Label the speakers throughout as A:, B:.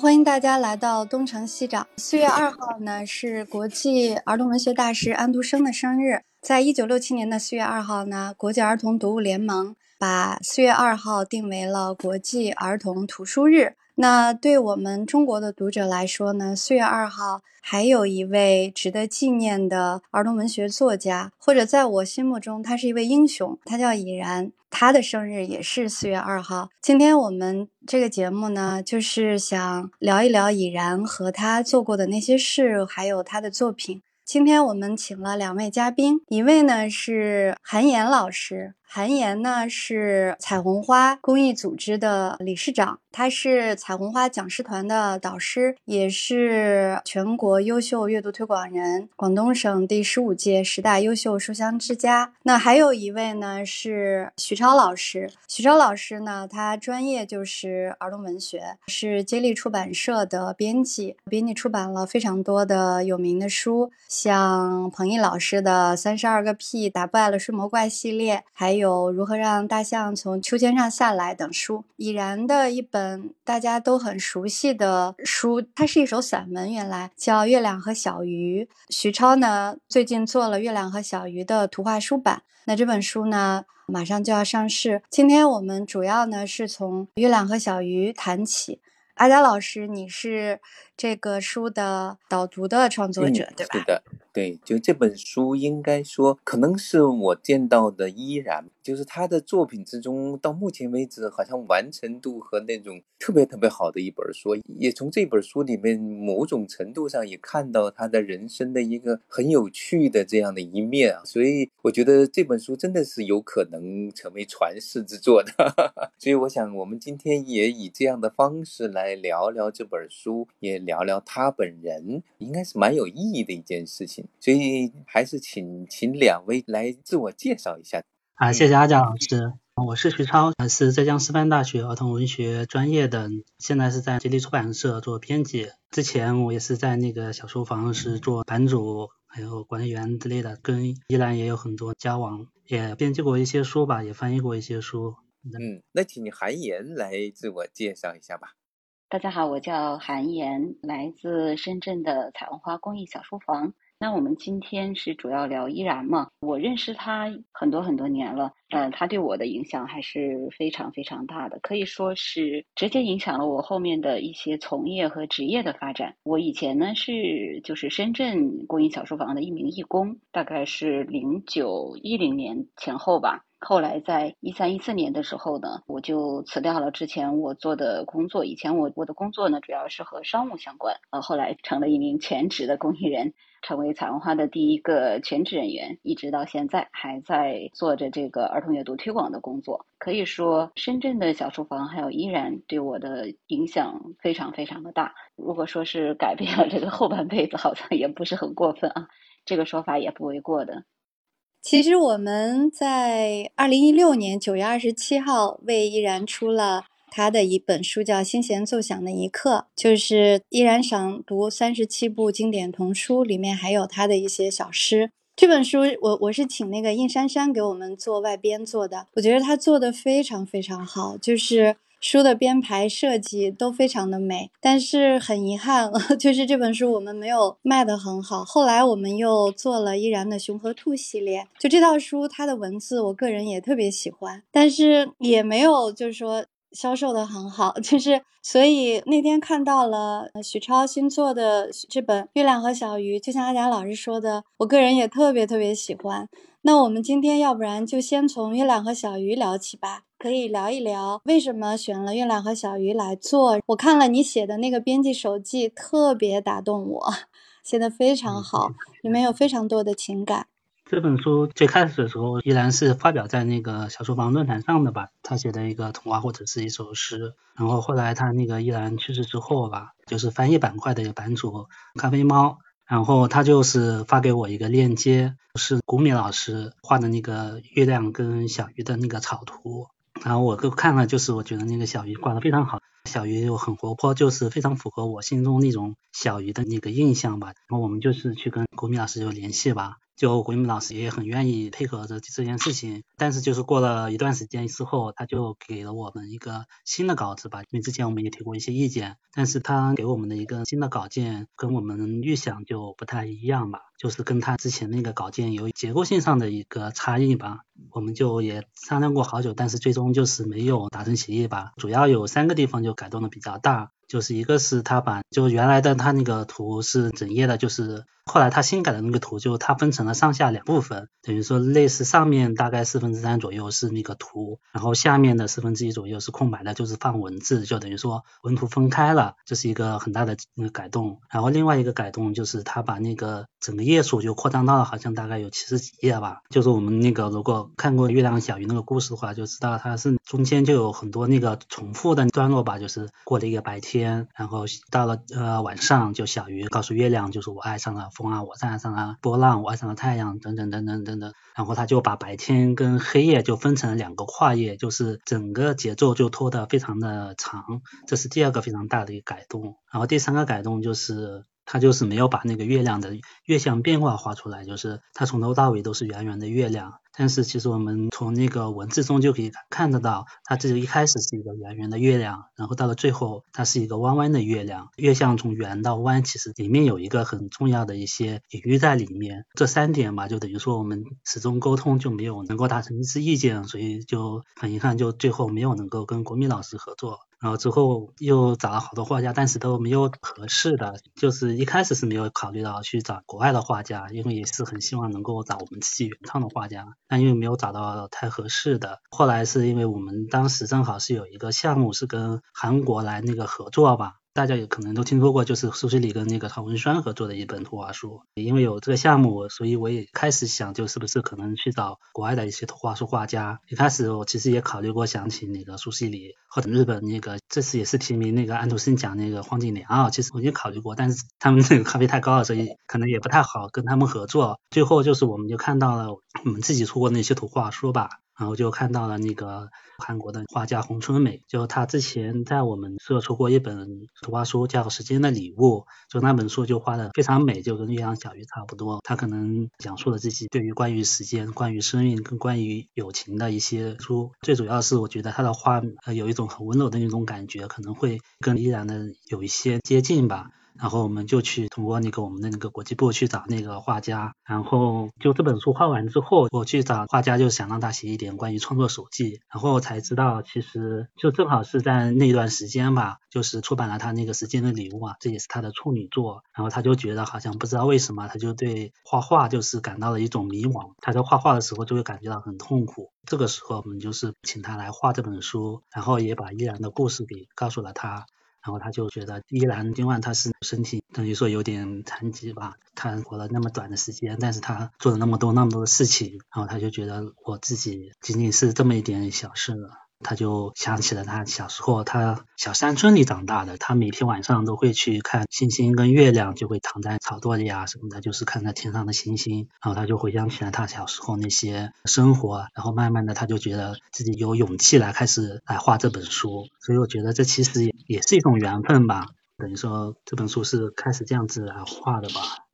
A: 欢迎大家来到东城西长。四月二号呢是国际儿童文学大师安徒生的生日。在一九六七年的四月二号呢，国际儿童读物联盟把四月二号定为了国际儿童图书日。那对我们中国的读者来说呢，四月二号还有一位值得纪念的儿童文学作家，或者在我心目中他是一位英雄，他叫已然，他的生日也是四月二号。今天我们这个节目呢，就是想聊一聊已然和他做过的那些事，还有他的作品。今天我们请了两位嘉宾，一位呢是韩岩老师。韩岩呢是彩虹花公益组织的理事长，他是彩虹花讲师团的导师，也是全国优秀阅读推广人，广东省第十五届十大优秀书香之家。那还有一位呢是徐超老师，徐超老师呢他专业就是儿童文学，是接力出版社的编辑，编辑出版了非常多的有名的书，像彭毅老师的《三十二个屁打败了睡魔怪》系列，还有如何让大象从秋千上下来等书，已然的一本大家都很熟悉的书，它是一首散文，原来叫《月亮和小鱼》。徐超呢，最近做了《月亮和小鱼》的图画书版，那这本书呢，马上就要上市。今天我们主要呢是从《月亮和小鱼》谈起。阿佳老师，你是这个书的导读的创作者，对吧？
B: 是的。对，就这本书，应该说可能是我见到的依然，就是他的作品之中，到目前为止好像完成度和那种特别特别好的一本书。也从这本书里面，某种程度上也看到他的人生的一个很有趣的这样的一面啊。所以我觉得这本书真的是有可能成为传世之作的。所以我想，我们今天也以这样的方式来聊聊这本书，也聊聊他本人，应该是蛮有意义的一件事情。所以还是请请两位来自我介绍一下
C: 啊，谢谢阿佳老师，我是徐超，是浙江师范大学儿童文学专业的，现在是在吉利出版社做编辑。之前我也是在那个小书房是做版主，还有管理员之类的，跟依然也有很多交往，也编辑过一些书吧，也翻译过一些书。
B: 嗯，那请韩岩来自我介绍一下吧。
D: 大家好，我叫韩岩，来自深圳的彩虹花公益小书房。那我们今天是主要聊依然嘛？我认识他很多很多年了，呃，他对我的影响还是非常非常大的，可以说是直接影响了我后面的一些从业和职业的发展。我以前呢是就是深圳公益小书房的一名义工，大概是零九一零年前后吧。后来在一三一四年的时候呢，我就辞掉了之前我做的工作。以前我我的工作呢主要是和商务相关，呃，后来成了一名全职的公益人。成为彩虹花的第一个全职人员，一直到现在还在做着这个儿童阅读推广的工作。可以说，深圳的小书房还有依然对我的影响非常非常的大。如果说是改变了这个后半辈子，好像也不是很过分啊，这个说法也不为过的。
A: 其实我们在二零一六年九月二十七号为依然出了。他的一本书叫《心弦奏响的一刻》，就是依然赏读三十七部经典童书，里面还有他的一些小诗。这本书我我是请那个应珊珊给我们做外编做的，我觉得他做的非常非常好，就是书的编排设计都非常的美。但是很遗憾，就是这本书我们没有卖的很好。后来我们又做了依然的《熊和兔》系列，就这套书，它的文字我个人也特别喜欢，但是也没有就是说。销售的很好，就是所以那天看到了许超新做的这本《月亮和小鱼》，就像阿贾老师说的，我个人也特别特别喜欢。那我们今天要不然就先从《月亮和小鱼》聊起吧，可以聊一聊为什么选了《月亮和小鱼》来做。我看了你写的那个编辑手记，特别打动我，写的非常好，里面有非常多的情感。
C: 这本书最开始的时候依然是发表在那个小书房论坛上的吧，他写的一个童话或者是一首诗。然后后来他那个依然去世之后吧，就是翻译板块的一个版主咖啡猫，然后他就是发给我一个链接，是古米老师画的那个月亮跟小鱼的那个草图。然后我就看了，就是我觉得那个小鱼挂的非常好，小鱼又很活泼，就是非常符合我心中那种小鱼的那个印象吧。然后我们就是去跟国民老师有联系吧。就回民老师也很愿意配合着这件事情，但是就是过了一段时间之后，他就给了我们一个新的稿子吧，因为之前我们也提过一些意见，但是他给我们的一个新的稿件跟我们预想就不太一样吧，就是跟他之前那个稿件有结构性上的一个差异吧，我们就也商量过好久，但是最终就是没有达成协议吧，主要有三个地方就改动的比较大。就是一个是他把就原来的他那个图是整页的，就是后来他新改的那个图，就他分成了上下两部分，等于说类似上面大概四分之三左右是那个图，然后下面的四分之一左右是空白的，就是放文字，就等于说文图分开了，这是一个很大的那个改动。然后另外一个改动就是他把那个整个页数就扩张到了好像大概有七十几页吧，就是我们那个如果看过月亮小鱼那个故事的话，就知道它是中间就有很多那个重复的段落吧，就是过了一个白。天，然后到了呃晚上，就小鱼告诉月亮，就是我爱上了风啊，我站上了波浪，我爱上了太阳，等等等等等等。然后他就把白天跟黑夜就分成了两个跨页，就是整个节奏就拖得非常的长，这是第二个非常大的一个改动。然后第三个改动就是。他就是没有把那个月亮的月相变化画出来，就是他从头到尾都是圆圆的月亮。但是其实我们从那个文字中就可以看得到，它这一开始是一个圆圆的月亮，然后到了最后它是一个弯弯的月亮。月相从圆到弯，其实里面有一个很重要的一些隐喻在里面。这三点吧，就等于说我们始终沟通就没有能够达成一致意见，所以就很遗憾，就最后没有能够跟国民老师合作。然后之后又找了好多画家，但是都没有合适的。就是一开始是没有考虑到去找国外的画家，因为也是很希望能够找我们自己原创的画家，但因为没有找到太合适的。后来是因为我们当时正好是有一个项目是跟韩国来那个合作吧。大家也可能都听说过，就是苏西里跟那个陶文轩合作的一本图画书。因为有这个项目，所以我也开始想，就是不是可能去找国外的一些图画书画家。一开始我其实也考虑过想请那个苏西里或者日本那个，这次也是提名那个安徒生奖那个黄景良啊。其实我也考虑过，但是他们那个咖啡太高了，所以可能也不太好跟他们合作。最后就是我们就看到了我们自己出过那些图画书吧。然后就看到了那个韩国的画家洪春美，就他之前在我们社出过一本图画书叫《时间的礼物》，就那本书就画的非常美，就跟月亮小鱼差不多。他可能讲述了自己对于关于时间、关于生命跟关于友情的一些书。最主要是我觉得他的画呃有一种很温柔的那种感觉，可能会跟依然的有一些接近吧。然后我们就去通过那个我们的那个国际部去找那个画家，然后就这本书画完之后，我去找画家，就想让他写一点关于创作手记，然后才知道其实就正好是在那段时间吧，就是出版了他那个时间的礼物啊，这也是他的处女作，然后他就觉得好像不知道为什么，他就对画画就是感到了一种迷惘，他在画画的时候就会感觉到很痛苦，这个时候我们就是请他来画这本书，然后也把依然的故事给告诉了他。然后他就觉得，依然尽管他是身体等于说有点残疾吧，他活了那么短的时间，但是他做了那么多那么多的事情，然后他就觉得我自己仅仅是这么一点小事了。他就想起了他小时候，他小山村里长大的，他每天晚上都会去看星星跟月亮，就会躺在草垛里啊什么的，就是看着天上的星星，然后他就回想起来他小时候那些生活，然后慢慢的他就觉得自己有勇气来开始来画这本书，所以我觉得这其实也也是一种缘分吧，等于说这本书是开始这样子来画的吧。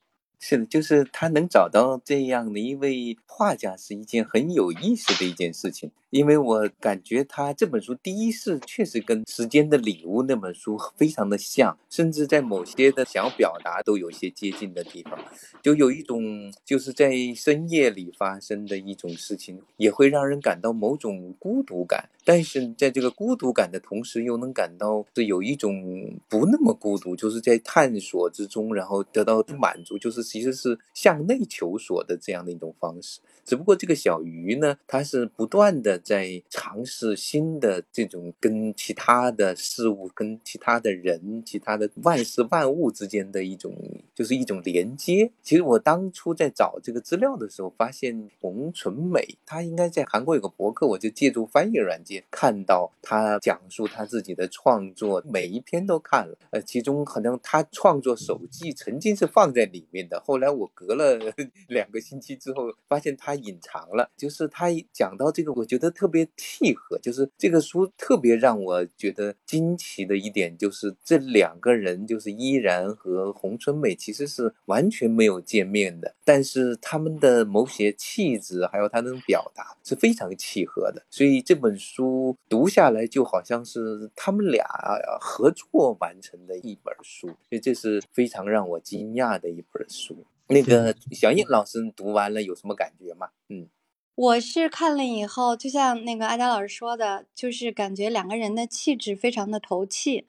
B: 是的，就是他能找到这样的一位画家，是一件很有意思的一件事情。因为我感觉他这本书第一是确实跟《时间的礼物》那本书非常的像，甚至在某些的想要表达都有些接近的地方，就有一种就是在深夜里发生的一种事情，也会让人感到某种孤独感。但是在这个孤独感的同时，又能感到是有一种不那么孤独，就是在探索之中，然后得到满足，就是其实是向内求索的这样的一种方式。只不过这个小鱼呢，它是不断的在尝试新的这种跟其他的事物、跟其他的人、其他的万事万物之间的一种就是一种连接。其实我当初在找这个资料的时候，发现洪纯美她应该在韩国有个博客，我就借助翻译软件看到她讲述她自己的创作，每一篇都看了。呃，其中好像她创作手记曾经是放在里面的，后来我隔了 两个星期之后，发现她隐藏了。就是他讲到这个，我觉得特别契合，就是这个书特别让我觉得惊奇的一点，就是这两个人，就是依然和洪春美，其实是完全没有见面的，但是他们的某些气质，还有他那种表达是非常契合的，所以这本书读下来就好像是他们俩合作完成的一本书，所以这是非常让我惊讶的一本书。那个小印老师读完了有什么感觉吗？嗯。
A: 我是看了以后，就像那个阿佳老师说的，就是感觉两个人的气质非常的投气，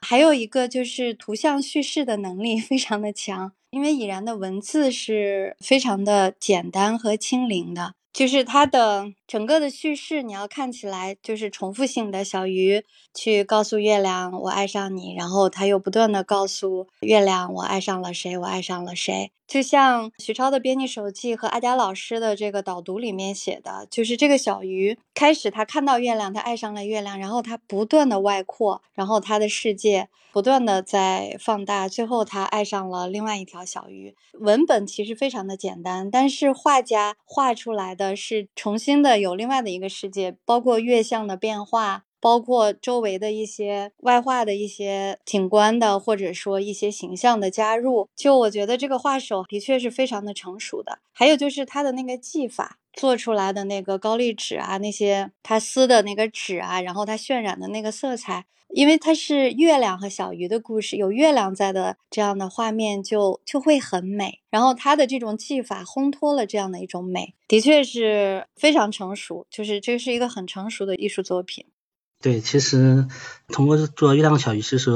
A: 还有一个就是图像叙事的能力 非常的强，因为已然的文字是非常的简单和轻灵的。就是他的整个的叙事，你要看起来就是重复性的。小鱼去告诉月亮我爱上你，然后他又不断的告诉月亮我爱上了谁，我爱上了谁。就像徐超的编辑手记和阿佳老师的这个导读里面写的，就是这个小鱼开始他看到月亮，他爱上了月亮，然后他不断的外扩，然后他的世界不断的在放大，最后他爱上了另外一条小鱼。文本其实非常的简单，但是画家画出来的。是重新的有另外的一个世界，包括月相的变化，包括周围的一些外化的一些景观的，或者说一些形象的加入。就我觉得这个画手的确是非常的成熟的。还有就是他的那个技法做出来的那个高丽纸啊，那些他撕的那个纸啊，然后他渲染的那个色彩。因为它是月亮和小鱼的故事，有月亮在的这样的画面就就会很美。然后它的这种技法烘托了这样的一种美，的确是非常成熟，就是这是一个很成熟的艺术作品。
C: 对，其实通过做月亮小鱼，其实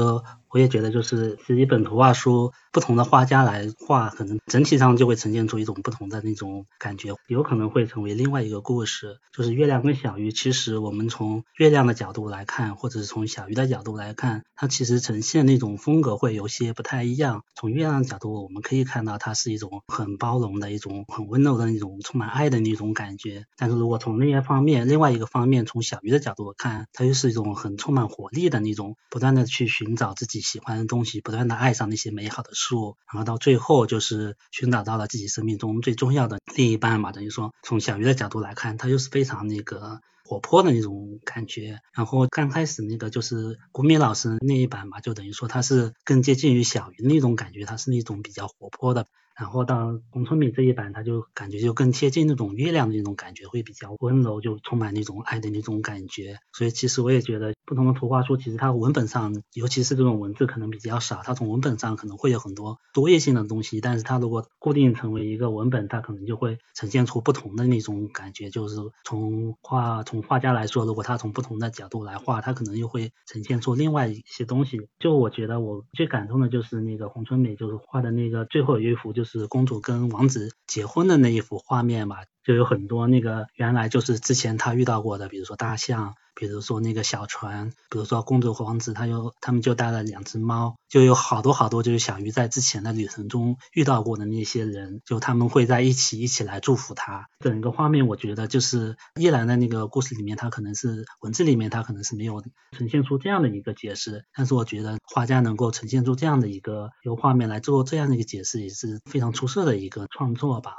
C: 我也觉得就是是一本图画书。不同的画家来画，可能整体上就会呈现出一种不同的那种感觉，有可能会成为另外一个故事。就是月亮跟小鱼，其实我们从月亮的角度来看，或者是从小鱼的角度来看，它其实呈现那种风格会有些不太一样。从月亮的角度，我们可以看到它是一种很包容的一种很温柔的那种充满爱的那种感觉。但是如果从另一方面，另外一个方面，从小鱼的角度看，它又是一种很充满活力的那种，不断的去寻找自己喜欢的东西，不断的爱上那些美好的。书，然后到最后就是寻找到了自己生命中最重要的另一半嘛，等于说从小鱼的角度来看，他就是非常那个活泼的那种感觉。然后刚开始那个就是古米老师那一版嘛，就等于说他是更接近于小鱼那种感觉，他是那种比较活泼的。然后到洪春美这一版，他就感觉就更贴近那种月亮的那种感觉，会比较温柔，就充满那种爱的那种感觉。所以其实我也觉得，不同的图画书，其实它文本上，尤其是这种文字可能比较少，它从文本上可能会有很多多页性的东西。但是它如果固定成为一个文本，它可能就会呈现出不同的那种感觉。就是从画从画家来说，如果他从不同的角度来画，他可能又会呈现出另外一些东西。就我觉得我最感动的就是那个洪春美，就是画的那个最后一幅就。就是公主跟王子结婚的那一幅画面嘛，就有很多那个原来就是之前他遇到过的，比如说大象。比如说那个小船，比如说公主和王子，他就他们就带了两只猫，就有好多好多就是小鱼在之前的旅程中遇到过的那些人，就他们会在一起一起来祝福他。整个画面我觉得就是叶兰的那个故事里面，他可能是文字里面他可能是没有呈现出这样的一个解释，但是我觉得画家能够呈现出这样的一个由画面来做这样的一个解释，也是非常出色的一个创作吧。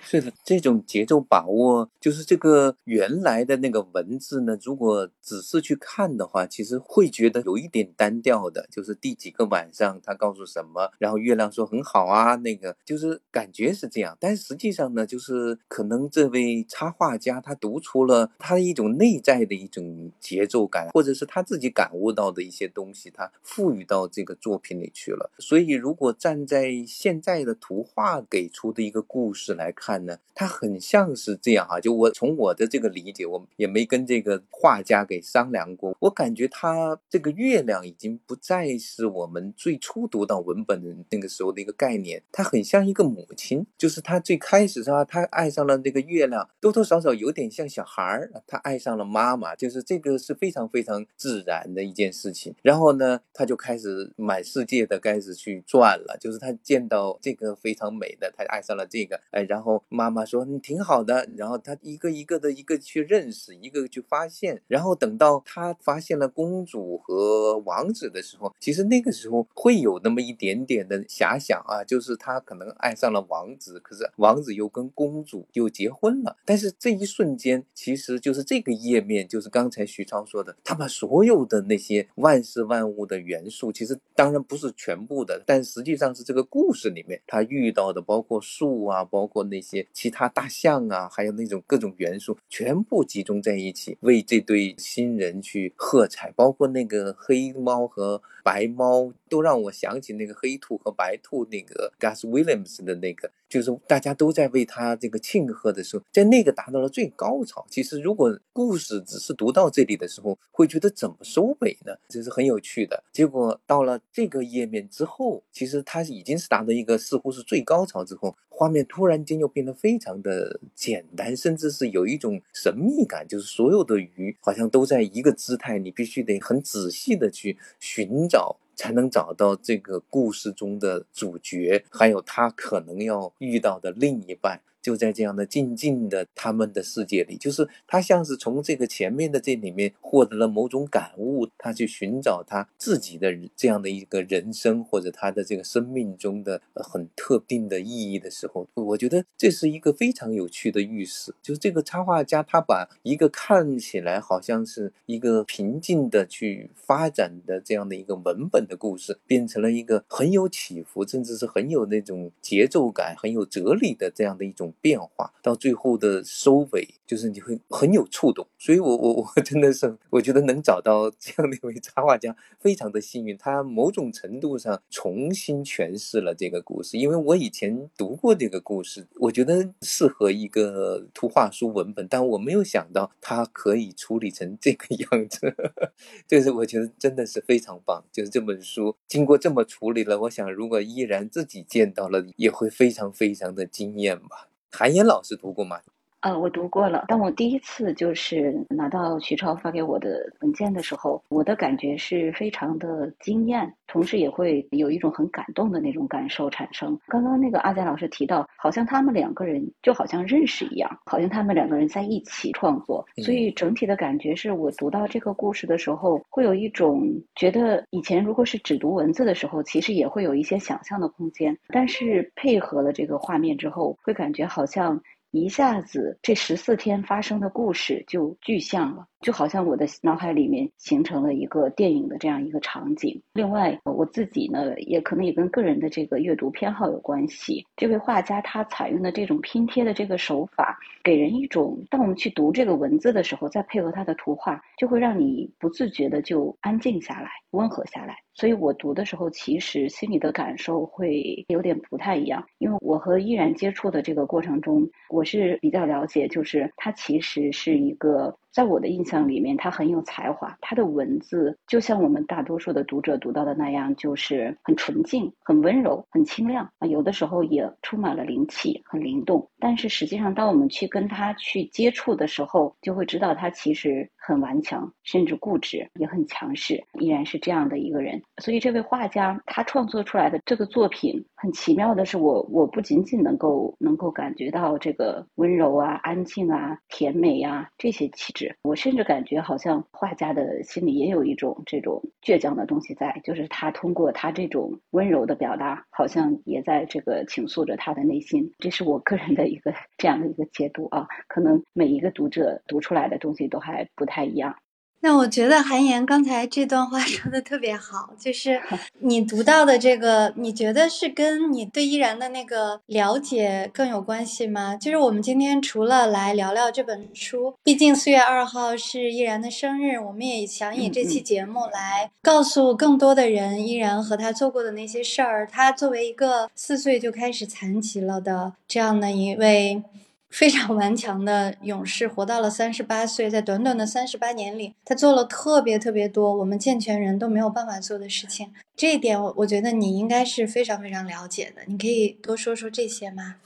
B: 是的，这种节奏把握，就是这个原来的那个文字呢。如果仔细去看的话，其实会觉得有一点单调的。就是第几个晚上，他告诉什么，然后月亮说很好啊，那个就是感觉是这样。但实际上呢，就是可能这位插画家他读出了他的一种内在的一种节奏感，或者是他自己感悟到的一些东西，他赋予到这个作品里去了。所以，如果站在现在的图画给出的一个故事来看，看呢，它很像是这样哈。就我从我的这个理解，我也没跟这个画家给商量过。我感觉他这个月亮已经不再是我们最初读到文本的那个时候的一个概念，它很像一个母亲。就是他最开始是吧，他爱上了那个月亮，多多少少有点像小孩儿，他爱上了妈妈，就是这个是非常非常自然的一件事情。然后呢，他就开始满世界的开始去转了，就是他见到这个非常美的，他爱上了这个，哎，然后妈妈说你挺好的，然后他一个一个的一个去认识，一个去发现，然后等到他发现了公主和王子的时候，其实那个时候会有那么一点点的遐想啊，就是他可能爱上了王子，可是王子又跟公主又结婚了，但是这一瞬间，其实就是这个页面，就是刚才徐超说的，他把所有的那些万事万物的元素，其实当然不是全部的，但实际上是这个故事里面他遇到的，包括树啊，包括那些其他大象啊，还有那种各种元素，全部集中在一起，为这对新人去喝彩。包括那个黑猫和白猫，都让我想起那个黑兔和白兔那个 Gus Williams 的那个，就是大家都在为他这个庆贺的时候，在那个达到了最高潮。其实如果故事只是读到这里的时候，会觉得怎么收尾呢？这是很有趣的。结果到了这个页面之后，其实它已经是达到一个似乎是最高潮之后，画面突然间又变得非常的简单，甚至是有一种神秘感，就是所有的鱼好像都在一个姿态，你必须得很仔细的去寻找。找才能找到这个故事中的主角，还有他可能要遇到的另一半。就在这样的静静的他们的世界里，就是他像是从这个前面的这里面获得了某种感悟，他去寻找他自己的这样的一个人生或者他的这个生命中的很特定的意义的时候，我觉得这是一个非常有趣的预示。就是这个插画家他把一个看起来好像是一个平静的去发展的这样的一个文本的故事，变成了一个很有起伏，甚至是很有那种节奏感、很有哲理的这样的一种。变化到最后的收尾，就是你会很有触动，所以我 我我真的是我觉得能找到这样的一位插画家，非常的幸运。他某种程度上重新诠释了这个故事，因为我以前读过这个故事，我觉得适合一个图画书文本，但我没有想到他可以处理成这个样子，就是我觉得真的是非常棒。就是这本书经过这么处理了，我想如果依然自己见到了，也会非常非常的惊艳吧。韩岩老师读过吗？
D: 呃，我读过了。当我第一次就是拿到徐超发给我的文件的时候，我的感觉是非常的惊艳，同时也会有一种很感动的那种感受产生。刚刚那个阿佳老师提到，好像他们两个人就好像认识一样，好像他们两个人在一起创作，所以整体的感觉是我读到这个故事的时候，会有一种觉得以前如果是只读文字的时候，其实也会有一些想象的空间，但是配合了这个画面之后，会感觉好像。一下子，这十四天发生的故事就具象了。就好像我的脑海里面形成了一个电影的这样一个场景。另外，我自己呢，也可能也跟个人的这个阅读偏好有关系。这位画家他采用的这种拼贴的这个手法，给人一种，当我们去读这个文字的时候，再配合他的图画，就会让你不自觉的就安静下来，温和下来。所以我读的时候，其实心里的感受会有点不太一样。因为我和依然接触的这个过程中，我是比较了解，就是他其实是一个。在我的印象里面，他很有才华。他的文字就像我们大多数的读者读到的那样，就是很纯净、很温柔、很清亮啊。有的时候也充满了灵气，很灵动。但是实际上，当我们去跟他去接触的时候，就会知道他其实很顽强，甚至固执，也很强势，依然是这样的一个人。所以，这位画家他创作出来的这个作品，很奇妙的是，我我不仅仅能够能够感觉到这个温柔啊、安静啊、甜美呀这些气质。我甚至感觉好像画家的心里也有一种这种倔强的东西在，就是他通过他这种温柔的表达，好像也在这个倾诉着他的内心。这是我个人的一个 这样的一个解读啊，可能每一个读者读出来的东西都还不太一样。
A: 那我觉得韩岩刚才这段话 说的特别好，就是 你读到的这个，你觉得是跟你对依然的那个了解更有关系吗？就是我们今天除了来聊聊这本书，毕竟四月二号是依然的生日，我们也想以这期节目来告诉更多的人依然和他做过的那些事儿。他作为一个四岁就开始残疾了的这样的一位。非常顽强的勇士，活到了三十八岁，在短短的三十八年里，他做了特别特别多我们健全人都没有办法做的事情。这一点，我我觉得你应该是非常非常了解的。你可以多说说这些吗？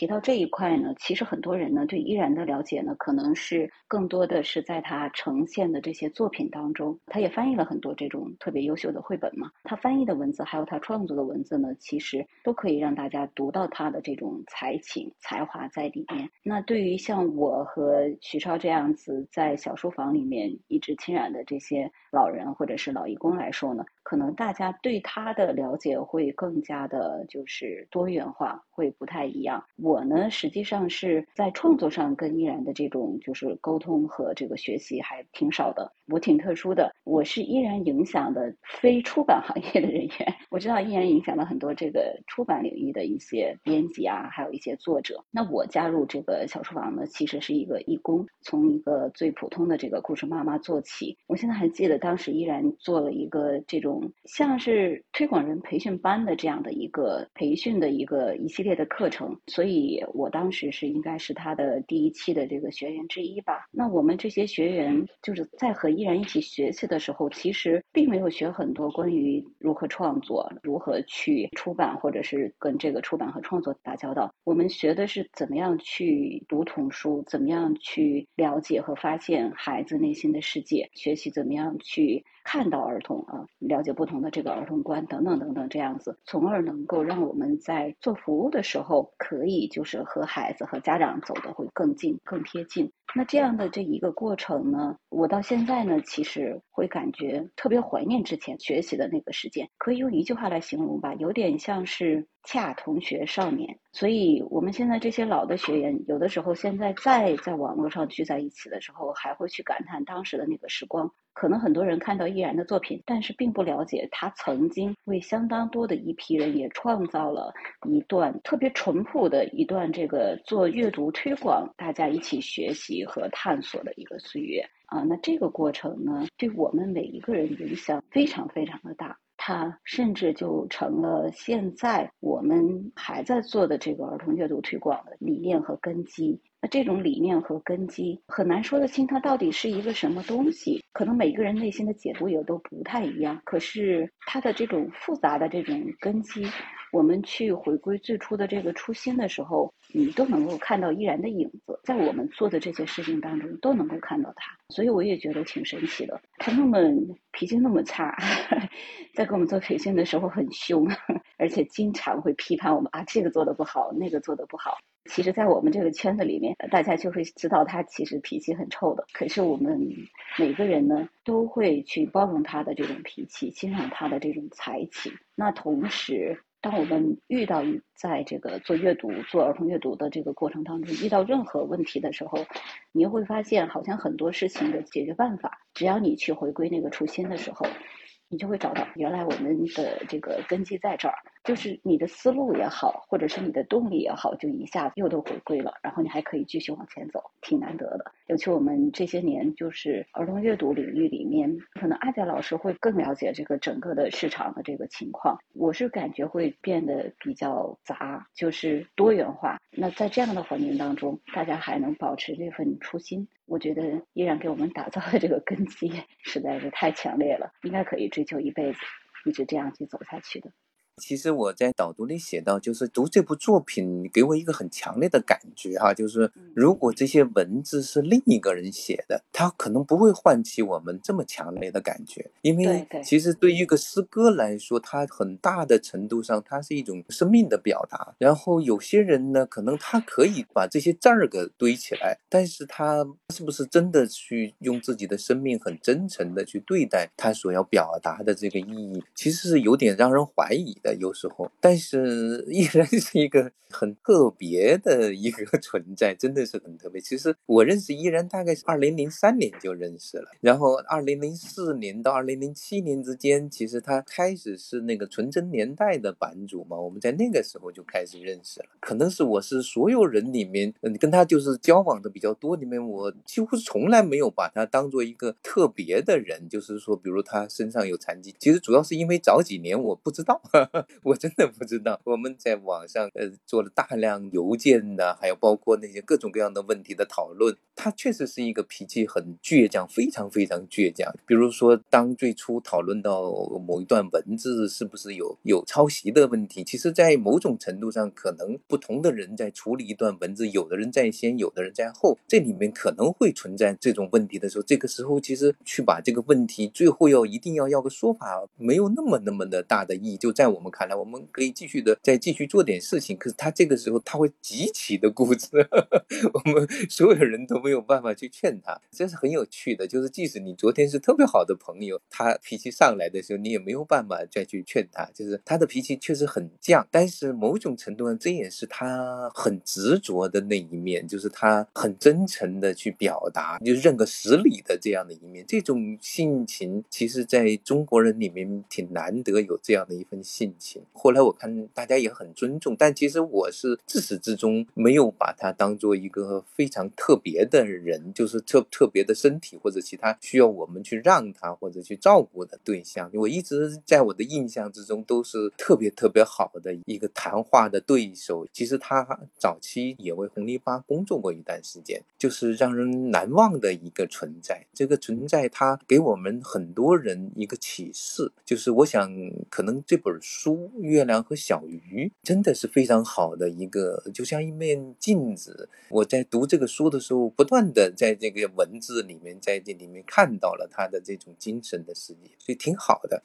D: 提到这一块呢，其实很多人呢对依然的了解呢，可能是更多的是在他呈现的这些作品当中。他也翻译了很多这种特别优秀的绘本嘛。他翻译的文字还有他创作的文字呢，其实都可以让大家读到他的这种才情才华在里面。那对于像我和徐超这样子在小书房里面一直亲染的这些老人或者是老义工来说呢，可能大家对他的了解会更加的就是多元化，会不太一样。我呢，实际上是在创作上跟依然的这种就是沟通和这个学习还挺少的。我挺特殊的，我是依然影响的非出版行业的人员。我知道依然影响了很多这个出版领域的一些编辑啊，还有一些作者。那我加入这个小书房呢，其实是一个义工，从一个最普通的这个故事妈妈做起。我现在还记得当时依然做了一个这种像是推广人培训班的这样的一个培训的一个一系列的课程，所以我当时是应该是他的第一期的这个学员之一吧。那我们这些学员就是在和依然一起学习的时候，其实并没有学很多关于如何创作、如何去出版，或者是跟这个出版和创作打交道。我们学的是怎么样去读童书，怎么样去了解和发现孩子内心的世界，学习怎么样去。看到儿童啊，了解不同的这个儿童观等等等等这样子，从而能够让我们在做服务的时候，可以就是和孩子和家长走的会更近、更贴近。那这样的这一个过程呢，我到现在呢，其实会感觉特别怀念之前学习的那个时间。可以用一句话来形容吧，有点像是恰同学少年。所以我们现在这些老的学员，有的时候现在再在网络上聚在一起的时候，还会去感叹当时的那个时光。可能很多人看到易然的作品，但是并不了解他曾经为相当多的一批人也创造了一段特别淳朴的一段这个做阅读推广，大家一起学习和探索的一个岁月啊。那这个过程呢，对我们每一个人影响非常非常的大，它甚至就成了现在我们还在做的这个儿童阅读推广的理念和根基。那这种理念和根基很难说得清，它到底是一个什么东西？可能每个人内心的解读也都不太一样。可是它的这种复杂的这种根基，我们去回归最初的这个初心的时候，你都能够看到依然的影子，在我们做的这些事情当中都能够看到它。所以我也觉得挺神奇的。他那么脾气那么差，在给我们做培训的时候很凶，而且经常会批判我们啊，这个做的不好，那个做的不好。其实，在我们这个圈子里面，大家就会知道他其实脾气很臭的。可是我们每个人呢，都会去包容他的这种脾气，欣赏他的这种才情。那同时，当我们遇到在这个做阅读、做儿童阅读的这个过程当中，遇到任何问题的时候，你会发现，好像很多事情的解决办法，只要你去回归那个初心的时候，你就会找到原来我们的这个根基在这儿。就是你的思路也好，或者是你的动力也好，就一下子又都回归了，然后你还可以继续往前走，挺难得的。尤其我们这些年就是儿童阅读领域里面，可能阿佳老师会更了解这个整个的市场的这个情况。我是感觉会变得比较杂，就是多元化。那在这样的环境当中，大家还能保持这份初心，我觉得依然给我们打造的这个根基实在是太强烈了，应该可以追求一辈子，一直这样去走下去的。
B: 其实我在导读里写到，就是读这部作品给我一个很强烈的感觉哈，就是如果这些文字是另一个人写的，他可能不会唤起我们这么强烈的感觉，因为其实对于一个诗歌来说，它很大的程度上它是一种生命的表达。然后有些人呢，可能他可以把这些字儿给堆起来，但是他是不是真的去用自己的生命很真诚的去对待他所要表达的这个意义，其实是有点让人怀疑的。有时候，但是依然是一个很特别的一个 存在，真的是很特别。其实我认识依然大概是二零零三年就认识了，然后二零零四年到二零零七年之间，其实他开始是那个纯真年代的版主嘛，我们在那个时候就开始认识了。可能是我是所有人里面，嗯，跟他就是交往的比较多里面，我几乎从来没有把他当做一个特别的人，就是说，比如他身上有残疾，其实主要是因为早几年我不知道，我真的不知道。我们在网上呃做了大量邮件的，还有包括那些各种各样的问题的讨论。他确实是一个脾气很倔强，非常非常倔强。比如说，当最初讨论到某一段文字是不是有有抄袭的问题，其实，在某种程度上，可能不同的人在处理一段文字，有的人在先，有的人在后，这里面可能会存在这种问题的时候，这个时候其实去把这个问题最后要一定要要个说法，没有那么那么的大的意义。就在我我们看来，我们可以继续的再继续做点事情。可是他这个时候他会极其的固执，我们所有人都没有办法去劝他，这是很有趣的。就是即使你昨天是特别好的朋友，他脾气上来的时候，你也没有办法再去劝他。就是他的脾气确实很犟，但是某种程度上，这也是他很执着的那一面，就是他很真诚的去表达，就认个实理的这样的一面。这种性情，其实在中国人里面挺难得有这样的一份性情。后来我看大家也很尊重，但其实我是自始至终没有把他当做一个非常特别的人，就是特特别的身体或者其他需要我们去让他或者去照顾的对象。我一直在我的印象之中都是特别特别好的一个谈话的对手。其实他早期也为红泥巴工作过一段时间，就是让人难忘的一个存在。这个存在，他给我们很多人一个启示，就是我想可能这本书《书月亮和小鱼》真的是非常好的一个，就像一面镜子。我在读这个书的时候，不断的在这个文字里面，在这里面看到了他的这种精神的世界，所以挺好的。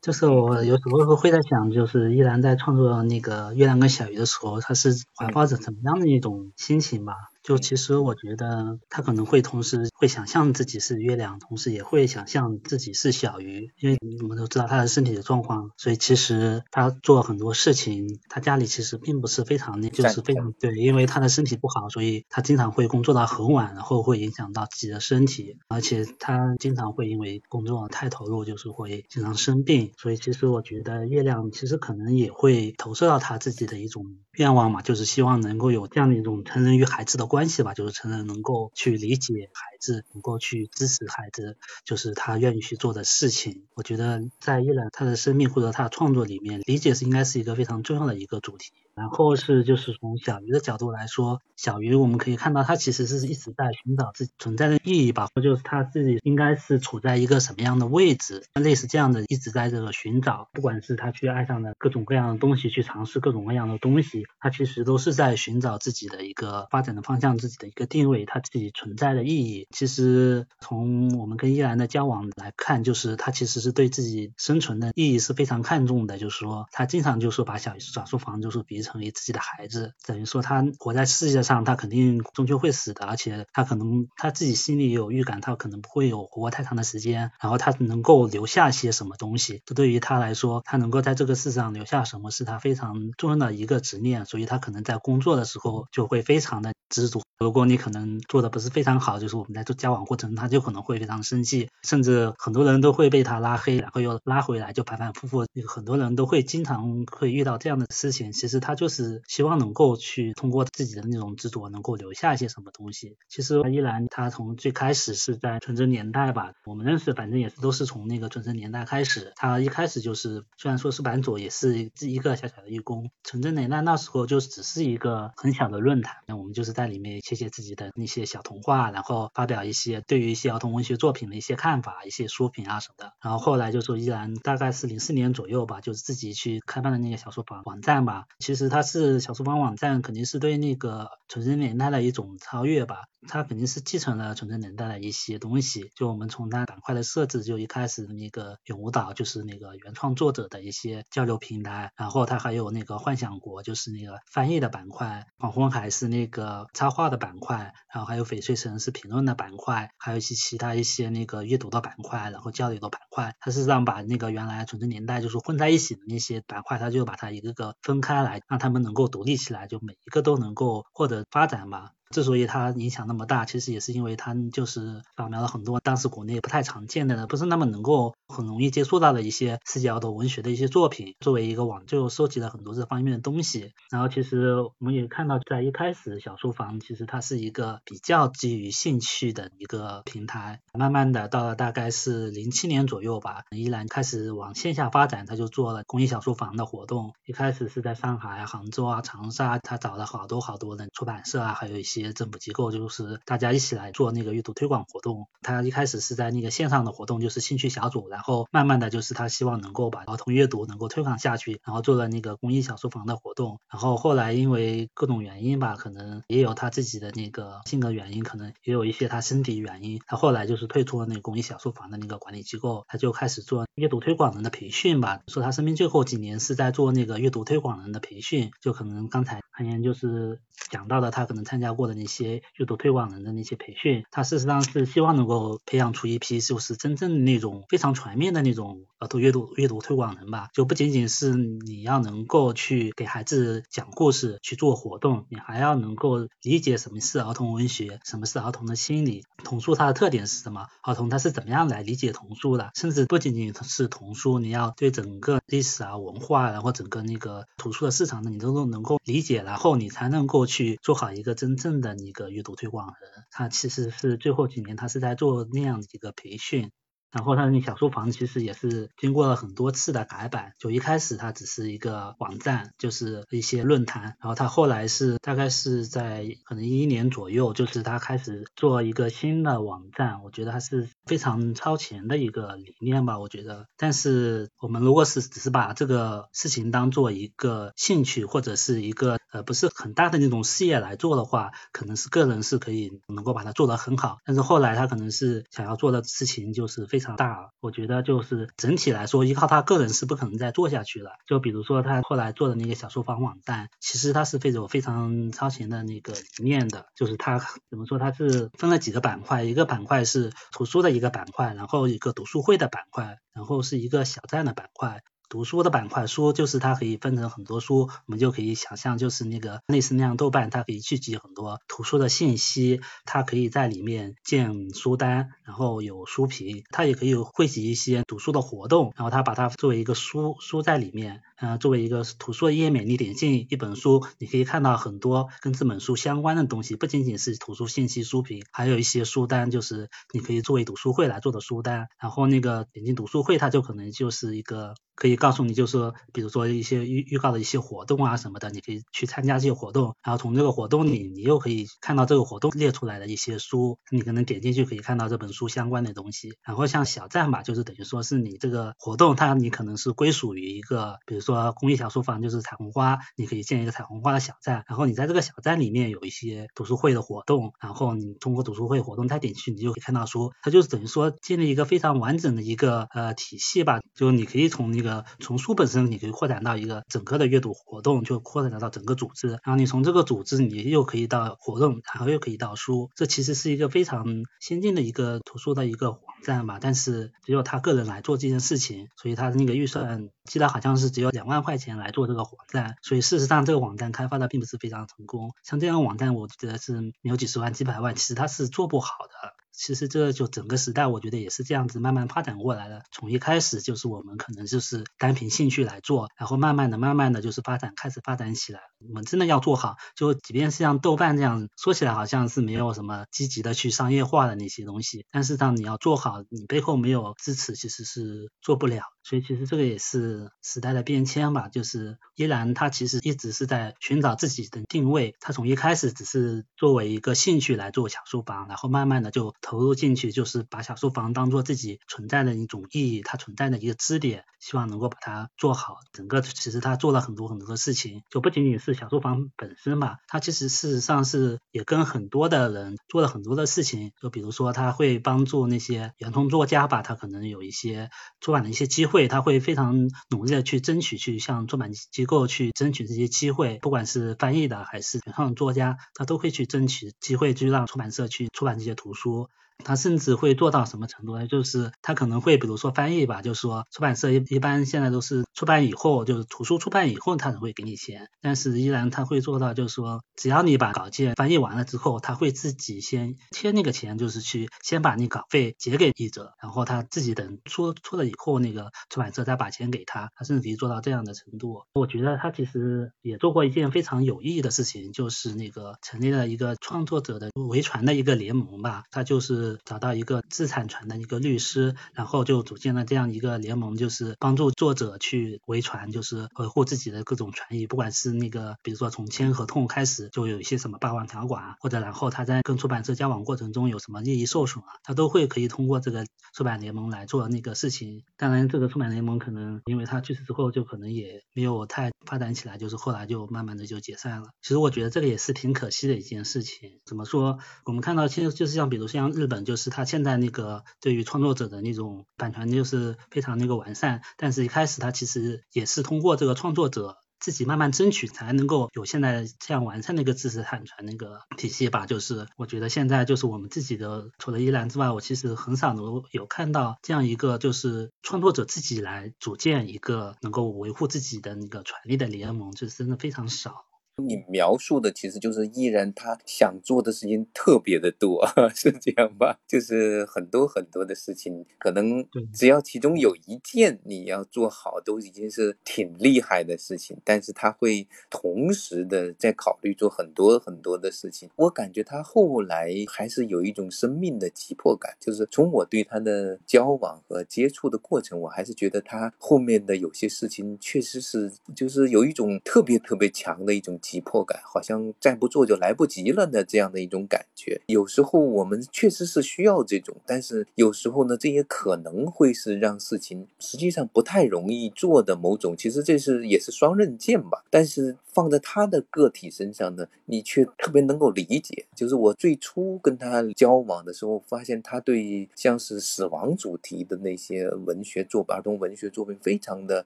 C: 就是我有时候会在想，就是依然在创作那个《月亮跟小鱼》的时候，他是怀抱着怎么样的一种心情吧？就其实我觉得他可能会同时会想象自己是月亮，同时也会想象自己是小鱼，因为我们都知道他的身体的状况，所以其实他做很多事情，他家里其实并不是非常那，就是非常对，因为他的身体不好，所以他经常会工作到很晚，然后会影响到自己的身体，而且他经常会因为工作太投入，就是会经常生病，所以其实我觉得月亮其实可能也会投射到他自己的一种愿望嘛，就是希望能够有这样的一种成人与孩子的关。系吧，就是成人能够去理解孩子，能够去支持孩子，就是他愿意去做的事情。我觉得在依然他的生命或者他的创作里面，理解是应该是一个非常重要的一个主题。然后是就是从小鱼的角度来说，小鱼我们可以看到，它其实是一直在寻找自己存在的意义吧，就是他自己应该是处在一个什么样的位置，类似这样的一直在这个寻找。不管是他去爱上了各种各样的东西，去尝试各种各样的东西，他其实都是在寻找自己的一个发展的方向，自己的一个定位，他自己存在的意义。其实从我们跟依兰的交往来看，就是他其实是对自己生存的意义是非常看重的，就是说他经常就是把小小书房就是比。成为自己的孩子，等于说他活在世界上，他肯定终究会死的，而且他可能他自己心里也有预感，他可能不会有活太长的时间。然后他能够留下些什么东西，这对于他来说，他能够在这个世上留下什么，是他非常重要的一个执念。所以他可能在工作的时候就会非常的知足。如果你可能做的不是非常好，就是我们在做交往过程，他就可能会非常生气，甚至很多人都会被他拉黑，然后又拉回来，就反反复复。很多人都会经常会遇到这样的事情。其实他就是希望能够去通过自己的那种执着，能够留下一些什么东西。其实依然他从最开始是在纯真年代吧，我们认识，反正也是都是从那个纯真年代开始。他一开始就是虽然说是版主，也是一个小小的义工。纯真年代那时候就只是一个很小的论坛，那我们就是在里面。写写自己的那些小童话，然后发表一些对于一些儿童文学作品的一些看法、一些书评啊什么的。然后后来就说，依然大概是零四年左右吧，就是自己去开办的那个小说房网站吧。其实它是小说房网站，肯定是对那个纯真年代的一种超越吧。它肯定是继承了纯真年代的一些东西。就我们从它板块的设置，就一开始那个永无岛就是那个原创作者的一些交流平台，然后它还有那个幻想国，就是那个翻译的板块。黄昏海是那个插画的。板块，然后还有翡翠城市评论的板块，还有一些其他一些那个阅读的板块，然后交流的板块。它是让把那个原来纯真年代就是混在一起的那些板块，它就把它一个个分开来，让他们能够独立起来，就每一个都能够获得发展嘛。之所以它影响那么大，其实也是因为它就是扫描了很多当时国内不太常见的、不是那么能够很容易接触到的一些世界儿童文学的一些作品。作为一个网，就收集了很多这方面的东西。然后其实我们也看到，在一开始小书房其实它是一个比较基于兴趣的一个平台。慢慢的到了大概是零七年左右吧，依然开始往线下发展，他就做了公益小书房的活动。一开始是在上海、杭州啊、长沙，他找了好多好多的出版社啊，还有一些。些政府机构就是大家一起来做那个阅读推广活动。他一开始是在那个线上的活动，就是兴趣小组，然后慢慢的就是他希望能够把儿童阅读能够推广下去，然后做了那个公益小书房的活动。然后后来因为各种原因吧，可能也有他自己的那个性格原因，可能也有一些他身体原因，他后来就是退出了那个公益小书房的那个管理机构，他就开始做阅读推广人的培训吧。说他生命最后几年是在做那个阅读推广人的培训，就可能刚才韩岩就是讲到的，他可能参加过。的那些阅读推广人的那些培训，他事实上是希望能够培养出一批就是真正那种非常全面的那种儿童阅读阅读推广人吧。就不仅仅是你要能够去给孩子讲故事去做活动，你还要能够理解什么是儿童文学，什么是儿童的心理，童书它的特点是什么，儿童他是怎么样来理解童书的，甚至不仅仅是童书，你要对整个历史啊文化，然后整个那个图书的市场呢，你都都能够理解，然后你才能够去做好一个真正。的一个阅读推广人，他其实是最后几年他是在做那样的一个培训。然后他那小书房其实也是经过了很多次的改版，就一开始它只是一个网站，就是一些论坛，然后他后来是大概是在可能一一年左右，就是他开始做一个新的网站，我觉得还是非常超前的一个理念吧，我觉得。但是我们如果是只是把这个事情当做一个兴趣或者是一个呃不是很大的那种事业来做的话，可能是个人是可以能够把它做得很好，但是后来他可能是想要做的事情就是非非常。大，我觉得就是整体来说，依靠他个人是不可能再做下去了。就比如说他后来做的那个小书房网站，其实他是非常非常超前的那个理念的。就是他怎么说，他是分了几个板块，一个板块是图书的一个板块，然后一个读书会的板块，然后是一个小站的板块。读书的板块，书就是它可以分成很多书，我们就可以想象，就是那个类似那样豆瓣，它可以聚集很多图书的信息，它可以在里面建书单，然后有书评，它也可以汇集一些读书的活动，然后它把它作为一个书书在里面。呃，作为一个图书的页面，你点进一本书，你可以看到很多跟这本书相关的东西，不仅仅是图书信息、书评，还有一些书单，就是你可以作为读书会来做的书单。然后那个点进读书会，它就可能就是一个可以告诉你，就是，比如说一些预预告的一些活动啊什么的，你可以去参加这些活动。然后从这个活动里，你又可以看到这个活动列出来的一些书，你可能点进去可以看到这本书相关的东西。然后像小站吧，就是等于说是你这个活动，它你可能是归属于一个，比如。说公益小书房就是彩虹花，你可以建一个彩虹花的小站，然后你在这个小站里面有一些读书会的活动，然后你通过读书会活动再点进去，你就可以看到书，它就是等于说建立一个非常完整的一个呃体系吧，就你可以从那个从书本身，你可以扩展到一个整个的阅读活动，就扩展到整个组织，然后你从这个组织你又可以到活动，然后又可以到书，这其实是一个非常先进的一个图书的一个网站吧，但是只有他个人来做这件事情，所以他的那个预算记得好像是只有。两万块钱来做这个网站，所以事实上这个网站开发的并不是非常成功。像这样网站，我觉得是没有几十万、几百万，其实它是做不好的。其实这就整个时代，我觉得也是这样子慢慢发展过来的。从一开始就是我们可能就是单凭兴趣来做，然后慢慢的、慢慢的就是发展，开始发展起来。我们真的要做好，就即便是像豆瓣这样说起来好像是没有什么积极的去商业化的那些东西，但是当你要做好，你背后没有支持，其实是做不了。所以其实这个也是时代的变迁吧，就是依然它其实一直是在寻找自己的定位。它从一开始只是作为一个兴趣来做小书房，然后慢慢的就。投入进去，就是把小书房当做自己存在的一种意义，它存在的一个支点，希望能够把它做好。整个其实他做了很多很多的事情，就不仅仅是小书房本身吧，他其实事实上是也跟很多的人做了很多的事情。就比如说他会帮助那些原创作家吧，他可能有一些出版的一些机会，他会非常努力的去争取，去向出版机构去争取这些机会，不管是翻译的还是原创作家，他都会去争取机会，去让出版社去出版这些图书。他甚至会做到什么程度呢？就是他可能会，比如说翻译吧，就是说出版社一一般现在都是出版以后，就是图书出版以后，他才会给你钱。但是依然他会做到，就是说只要你把稿件翻译完了之后，他会自己先贴那个钱，就是去先把那稿费结给译者，然后他自己等出出了以后，那个出版社再把钱给他。他甚至可以做到这样的程度。我觉得他其实也做过一件非常有意义的事情，就是那个成立了一个创作者的维权的一个联盟吧。他就是。找到一个自产权的一个律师，然后就组建了这样一个联盟，就是帮助作者去维权，就是维护自己的各种权益，不管是那个，比如说从签合同开始就有一些什么霸王条款，或者然后他在跟出版社交往过程中有什么利益受损啊，他都会可以通过这个出版联盟来做那个事情。当然，这个出版联盟可能因为他去世之后，就可能也没有太发展起来，就是后来就慢慢的就解散了。其实我觉得这个也是挺可惜的一件事情。怎么说？我们看到其实就是像比如像日本。就是他现在那个对于创作者的那种版权就是非常那个完善，但是一开始他其实也是通过这个创作者自己慢慢争取，才能够有现在这样完善的一个知识产权那个体系吧。就是我觉得现在就是我们自己的除了依兰之外，我其实很少能有看到这样一个就是创作者自己来组建一个能够维护自己的那个权利的联盟，就是真的非常少。
B: 你描述的其实就是依然他想做的事情特别的多，是这样吧？就是很多很多的事情，可能只要其中有一件你要做好，都已经是挺厉害的事情。但是他会同时的在考虑做很多很多的事情。我感觉他后来还是有一种生命的急迫感，就是从我对他的交往和接触的过程，我还是觉得他后面的有些事情确实是，就是有一种特别特别强的一种。急迫感，好像再不做就来不及了的这样的一种感觉。有时候我们确实是需要这种，但是有时候呢，这也可能会是让事情实际上不太容易做的某种。其实这是也是双刃剑吧。但是放在他的个体身上呢，你却特别能够理解。就是我最初跟他交往的时候，发现他对像是死亡主题的那些文学作品、儿童文学作品非常的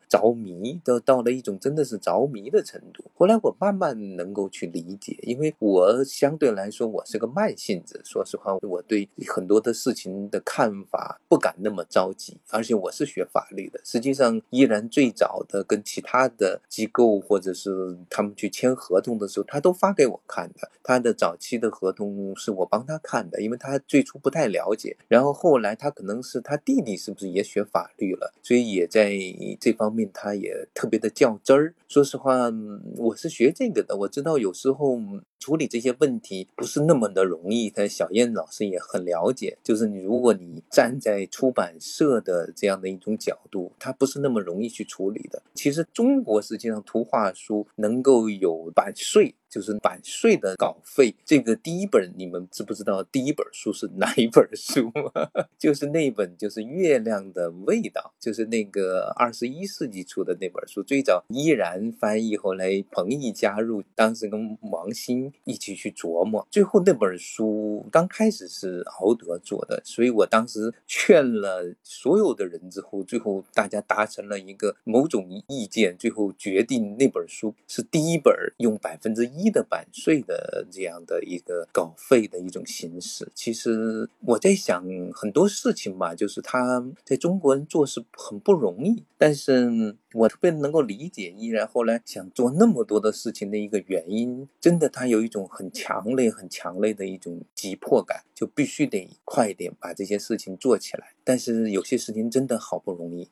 B: 着迷，都到了一种真的是着迷的程度。后来我慢慢。能够去理解，因为我相对来说我是个慢性子。说实话，我对很多的事情的看法不敢那么着急，而且我是学法律的。实际上，依然最早的跟其他的机构或者是他们去签合同的时候，他都发给我看的。他的早期的合同是我帮他看的，因为他最初不太了解。然后后来他可能是他弟弟是不是也学法律了，所以也在这方面他也特别的较真儿。说实话，我是学这个的。我知道有时候处理这些问题不是那么的容易，但小燕老师也很了解，就是你如果你站在出版社的这样的一种角度，它不是那么容易去处理的。其实中国实际上图画书能够有版税。就是版税的稿费，这个第一本你们知不知道？第一本书是哪一本书？就是那本，就是《月亮的味道》，就是那个二十一世纪出的那本书，最早依然翻译，后来彭毅加入，当时跟王鑫一起去琢磨，最后那本书刚开始是敖德做的，所以我当时劝了所有的人之后，最后大家达成了一个某种意见，最后决定那本书是第一本用百分之一。一的版税的这样的一个稿费的一种形式，其实我在想很多事情吧，就是他在中国人做事很不容易，但是我特别能够理解，依然后来想做那么多的事情的一个原因，真的他有一种很强烈、很强烈的一种急迫感，就必须得快点把这些事情做起来。但是有些事情真的好不容易。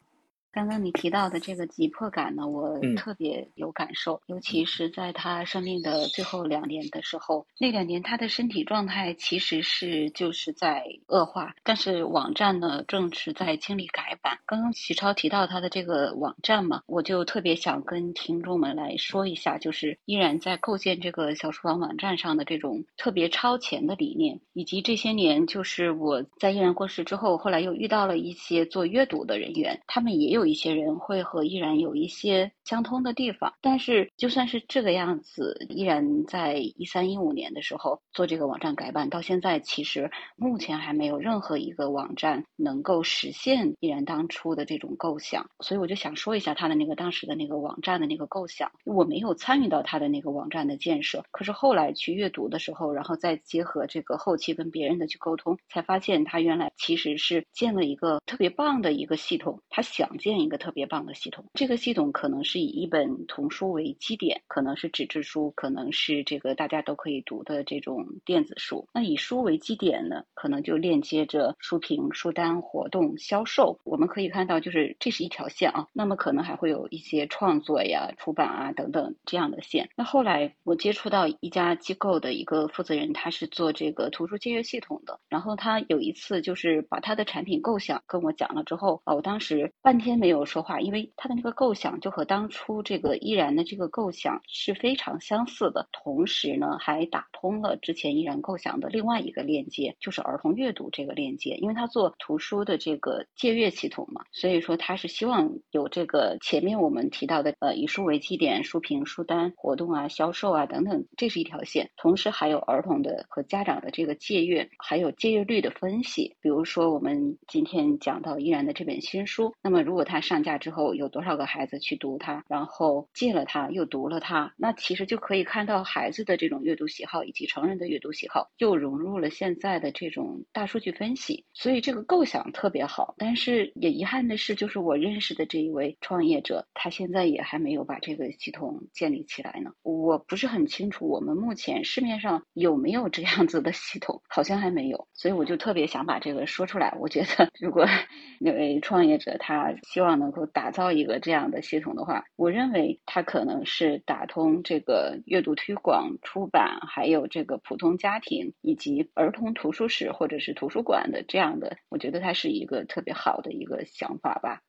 D: 刚刚你提到的这个急迫感呢，我
B: 嗯。
D: 特别有感受，尤其是在他生命的最后两年的时候，那两年他的身体状态其实是就是在恶化，但是网站呢正是在经历改版。刚刚徐超提到他的这个网站嘛，我就特别想跟听众们来说一下，就是依然在构建这个小书房网站上的这种特别超前的理念，以及这些年就是我在依然过世之后，后来又遇到了一些做阅读的人员，他们也有有一些人会和依然有一些相通的地方，但是就算是这个样子，依然在一三一五年的时候做这个网站改版，到现在其实目前还没有任何一个网站能够实现依然当初的这种构想，所以我就想说一下他的那个当时的那个网站的那个构想，我没有参与到他的那个网站的建设，可是后来去阅读的时候，然后再结合这个后期跟别人的去沟通，才发现他原来其实是建了一个特别棒的一个系统，他想建一个特别棒的系统。这个系统可能是以一本童书为基点，可能是纸质书，可能是这个大家都可以读的这种电子书。那以书为基点呢，可能就链接着书评、书单、活动、销售。我们可以看到，就是这是一条线啊。那么可能还会有一些创作呀、出版啊等等这样的线。那后来我接触到一家机构的一个负责人，他是做这个图书借阅系统的。然后他有一次就是把他的产品构想跟我讲了之后，啊，我当时半天没有说话，因为他的那个构想就和当初这个依然的这个构想是非常相似的，同时呢还打通了之前依然构想的另外一个链接，就是儿童阅读这个链接，因为他做图书的这个借阅系统嘛，所以说他是希望有这个前面我们提到的呃以书为基点，书评、书单、活动啊、销售啊等等，这是一条线，同时还有儿童的和家长的这个借阅，还有借阅率的分析，比如说我们今天讲到依然的这本新书，那么如果它上架之后有多少个孩子去读它，然后借了它又读了它，那其实就可以看到孩子的这种阅读喜好以及成人的阅读喜好又融入了现在的这种大数据分析，所以这个构想特别好。但是也遗憾的是，就是我认识的这一位创业者，他现在也还没有把这个系统建立起来呢。我不是很清楚我们目前市面上有没有这样子的系统，好像还没有，所以我就特别想把这个说出来。我觉得如果 那位创业者他希望能够打造一个这样的系统的话，我认为它可能是打通这个阅读推广、出版，还有这个普通家庭以及儿童图书室或者是图书馆的这样的，我觉得它是一个特别好的一个想法吧。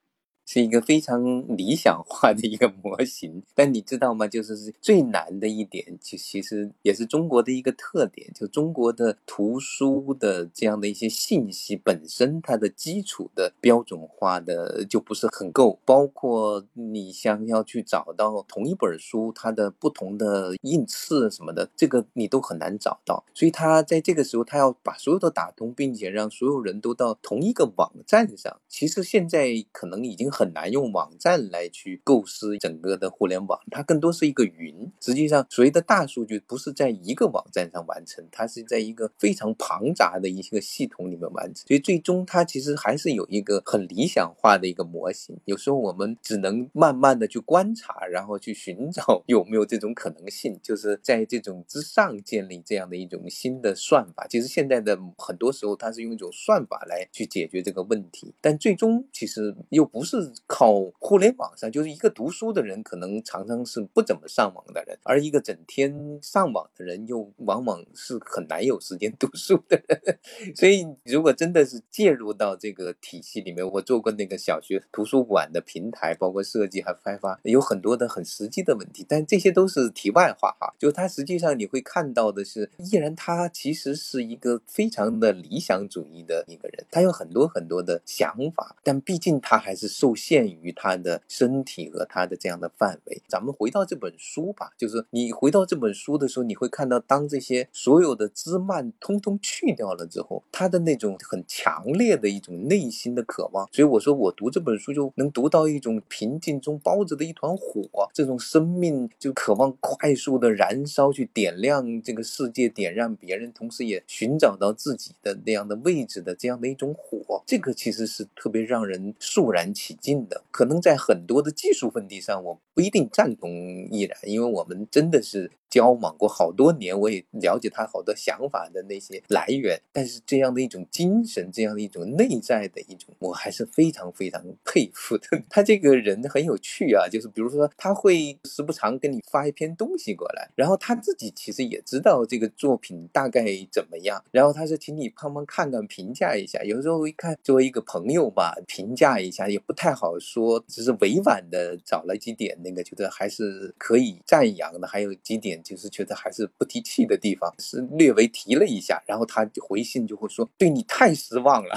B: 是一个非常理想化的一个模型，但你知道吗？就是最难的一点，就其实也是中国的一个特点，就中国的图书的这样的一些信息本身，它的基础的标准化的就不是很够，包括你想要去找到同一本书它的不同的印次什么的，这个你都很难找到，所以他在这个时候，他要把所有的打通，并且让所有人都到同一个网站上。其实现在可能已经很难用网站来去构思整个的互联网，它更多是一个云。实际上，所谓的大数据不是在一个网站上完成，它是在一个非常庞杂的一个系统里面完成。所以最终它其实还是有一个很理想化的一个模型。有时候我们只能慢慢的去观察，然后去寻找有没有这种可能性，就是在这种之上建立这样的一种新的算法。其实现在的很多时候，它是用一种算法来去解决这个问题，但最终其实又不是靠互联网上，就是一个读书的人可能常常是不怎么上网的人，而一个整天上网的人又往往是很难有时间读书的人。所以，如果真的是介入到这个体系里面，我做过那个小学图书馆的平台，包括设计和开发，有很多的很实际的问题，但这些都是题外话哈。就它实际上你会看到的是，依然他其实是一个非常的理想主义的一个人，他有很多很多的想法，但毕竟他还是受限于他的身体和他的这样的范围。咱们回到这本书吧，就是你回到这本书的时候，你会看到，当这些所有的枝蔓通通去掉了之后，他的那种很强烈的一种内心的渴望。所以我说，我读这本书就能读到一种平静中包着的一团火，这种生命就渴望快速的燃烧，去点亮这个世界，点燃别人，同时也寻找到自己的那样的位置的这样的一种火。这个其实是特别让人肃然起进的。可能在很多的技术问题上，我不一定赞同依然，因为我们真的是。交往过好多年，我也了解他好多想法的那些来源。但是这样的一种精神，这样的一种内在的一种，我还是非常非常佩服的。他这个人很有趣啊，就是比如说他会时不常跟你发一篇东西过来，然后他自己其实也知道这个作品大概怎么样，然后他说请你帮忙看看评价一下。有时候一看作为一个朋友吧，评价一下也不太好说，只是委婉的找了几点那个觉得还是可以赞扬的，还有几点。就是觉得还是不提气的地方，是略微提了一下，然后他回信就会说：“对你太失望了，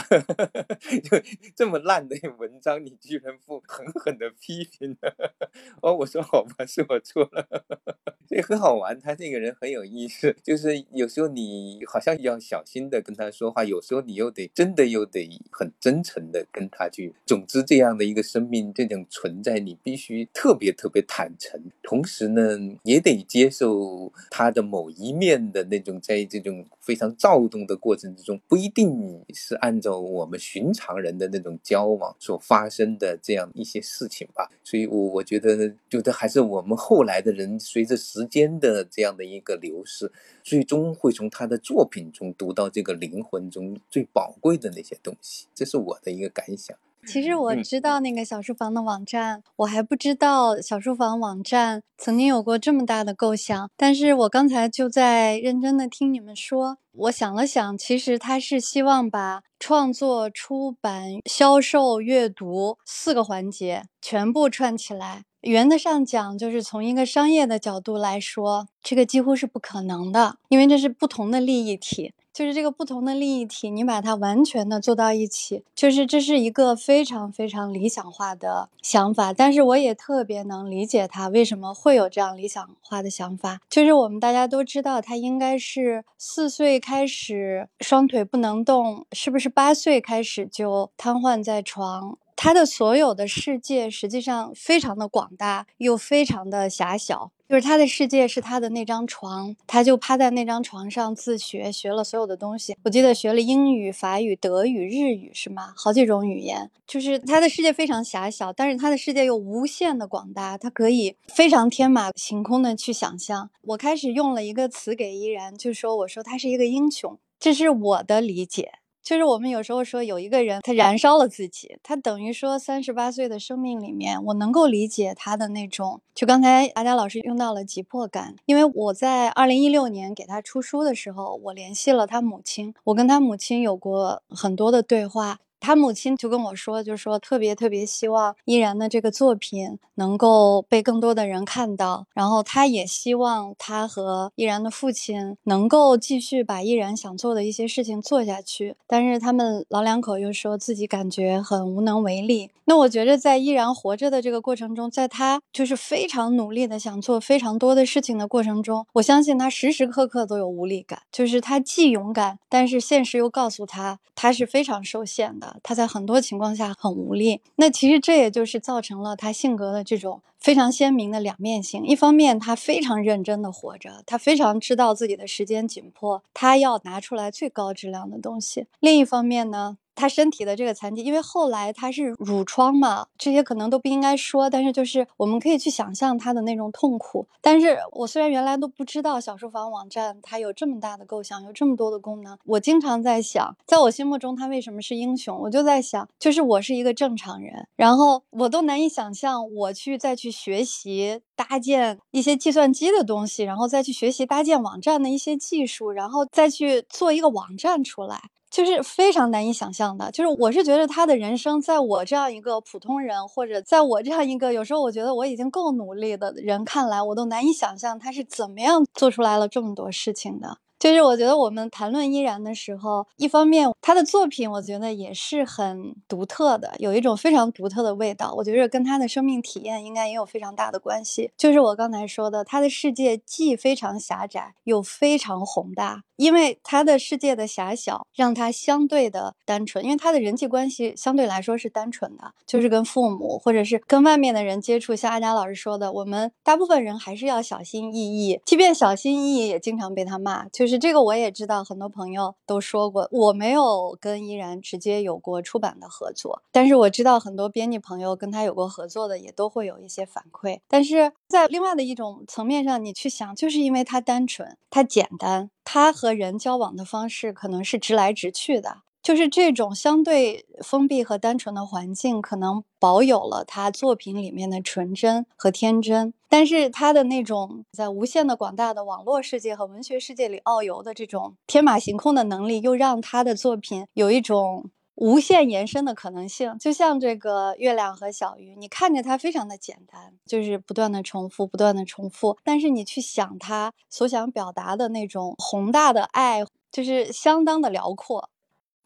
B: 就这么烂的文章，你居然不狠狠的批评。”哦，我说好吧，是我错了。这很好玩，他这个人很有意思，就是有时候你好像要小心的跟他说话，有时候你又得真的又得很真诚的跟他去。总之，这样的一个生命这种存在，你必须特别特别坦诚，同时呢，也得接受。他的某一面的那种，在这种非常躁动的过程之中，不一定是按照我们寻常人的那种交往所发生的这样一些事情吧。所以，我我觉得，觉得还是我们后来的人，随着时间的这样的一个流逝，最终会从他的作品中读到这个灵魂中最宝贵的那些东西。这是我的一个感想。
A: 其实我知道那个小书房的网站，我还不知道小书房网站曾经有过这么大的构想。但是我刚才就在认真的听你们说，我想了想，其实他是希望把创作、出版、销售、阅读四个环节全部串起来。原则上讲，就是从一个商业的角度来说，这个几乎是不可能的，因为这是不同的利益体。就是这个不同的利益体，你把它完全的做到一起，就是这是一个非常非常理想化的想法。但是我也特别能理解他为什么会有这样理想化的想法。就是我们大家都知道，他应该是四岁开始双腿不能动，是不是八岁开始就瘫痪在床？他的所有的世界实际上非常的广大，又非常的狭小。就是他的世界是他的那张床，他就趴在那张床上自学，学了所有的东西。我记得学了英语、法语、德语、日语，是吗？好几种语言。就是他的世界非常狭小，但是他的世界又无限的广大，他可以非常天马行空的去想象。我开始用了一个词给依然，就说我说他是一个英雄，这是我的理解。就是我们有时候说有一个人，他燃烧了自己，他等于说三十八岁的生命里面，我能够理解他的那种。就刚才阿佳老师用到了急迫感，因为我在二零一六年给他出书的时候，我联系了他母亲，我跟他母亲有过很多的对话。他母亲就跟我说，就说特别特别希望依然的这个作品能够被更多的人看到，然后他也希望他和依然的父亲能够继续把依然想做的一些事情做下去，但是他们老两口又说自己感觉很无能为力。那我觉得在依然活着的这个过程中，在他就是非常努力的想做非常多的事情的过程中，我相信他时时刻刻都有无力感，就是他既勇敢，但是现实又告诉他他是非常受限的。他在很多情况下很无力，那其实这也就是造成了他性格的这种非常鲜明的两面性。一方面，他非常认真的活着，他非常知道自己的时间紧迫，他要拿出来最高质量的东西。另一方面呢？他身体的这个残疾，因为后来他是褥疮嘛，这些可能都不应该说，但是就是我们可以去想象他的那种痛苦。但是我虽然原来都不知道小书房网站它有这么大的构想，有这么多的功能，我经常在想，在我心目中他为什么是英雄？我就在想，就是我是一个正常人，然后我都难以想象我去再去学习搭建一些计算机的东西，然后再去学习搭建网站的一些技术，然后再去做一个网站出来。就是非常难以想象的，就是我是觉得他的人生，在我这样一个普通人，或者在我这样一个有时候我觉得我已经够努力的人看来，我都难以想象他是怎么样做出来了这么多事情的。就是我觉得我们谈论依然的时候，一方面他的作品我觉得也是很独特的，有一种非常独特的味道。我觉得跟他的生命体验应该也有非常大的关系。就是我刚才说的，他的世界既非常狭窄，又非常宏大。因为他的世界的狭小，让他相对的单纯。因为他的人际关系相对来说是单纯的，就是跟父母或者是跟外面的人接触。像阿佳老师说的，我们大部分人还是要小心翼翼，即便小心翼翼，也经常被他骂。就是。这个我也知道，很多朋友都说过，我没有跟依然直接有过出版的合作，但是我知道很多编辑朋友跟他有过合作的，也都会有一些反馈。但是在另外的一种层面上，你去想，就是因为他单纯，他简单，他和人交往的方式可能是直来直去的。就是这种相对封闭和单纯的环境，可能保有了他作品里面的纯真和天真，但是他的那种在无限的广大的网络世界和文学世界里遨游的这种天马行空的能力，又让他的作品有一种无限延伸的可能性。就像这个月亮和小鱼，你看着它非常的简单，就是不断的重复，不断的重复，但是你去想他所想表达的那种宏大的爱，就是相当的辽阔。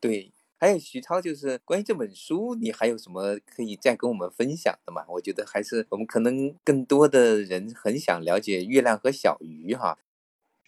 B: 对，还有徐涛，就是关于这本书，你还有什么可以再跟我们分享的吗？我觉得还是我们可能更多的人很想了解月亮和小鱼哈。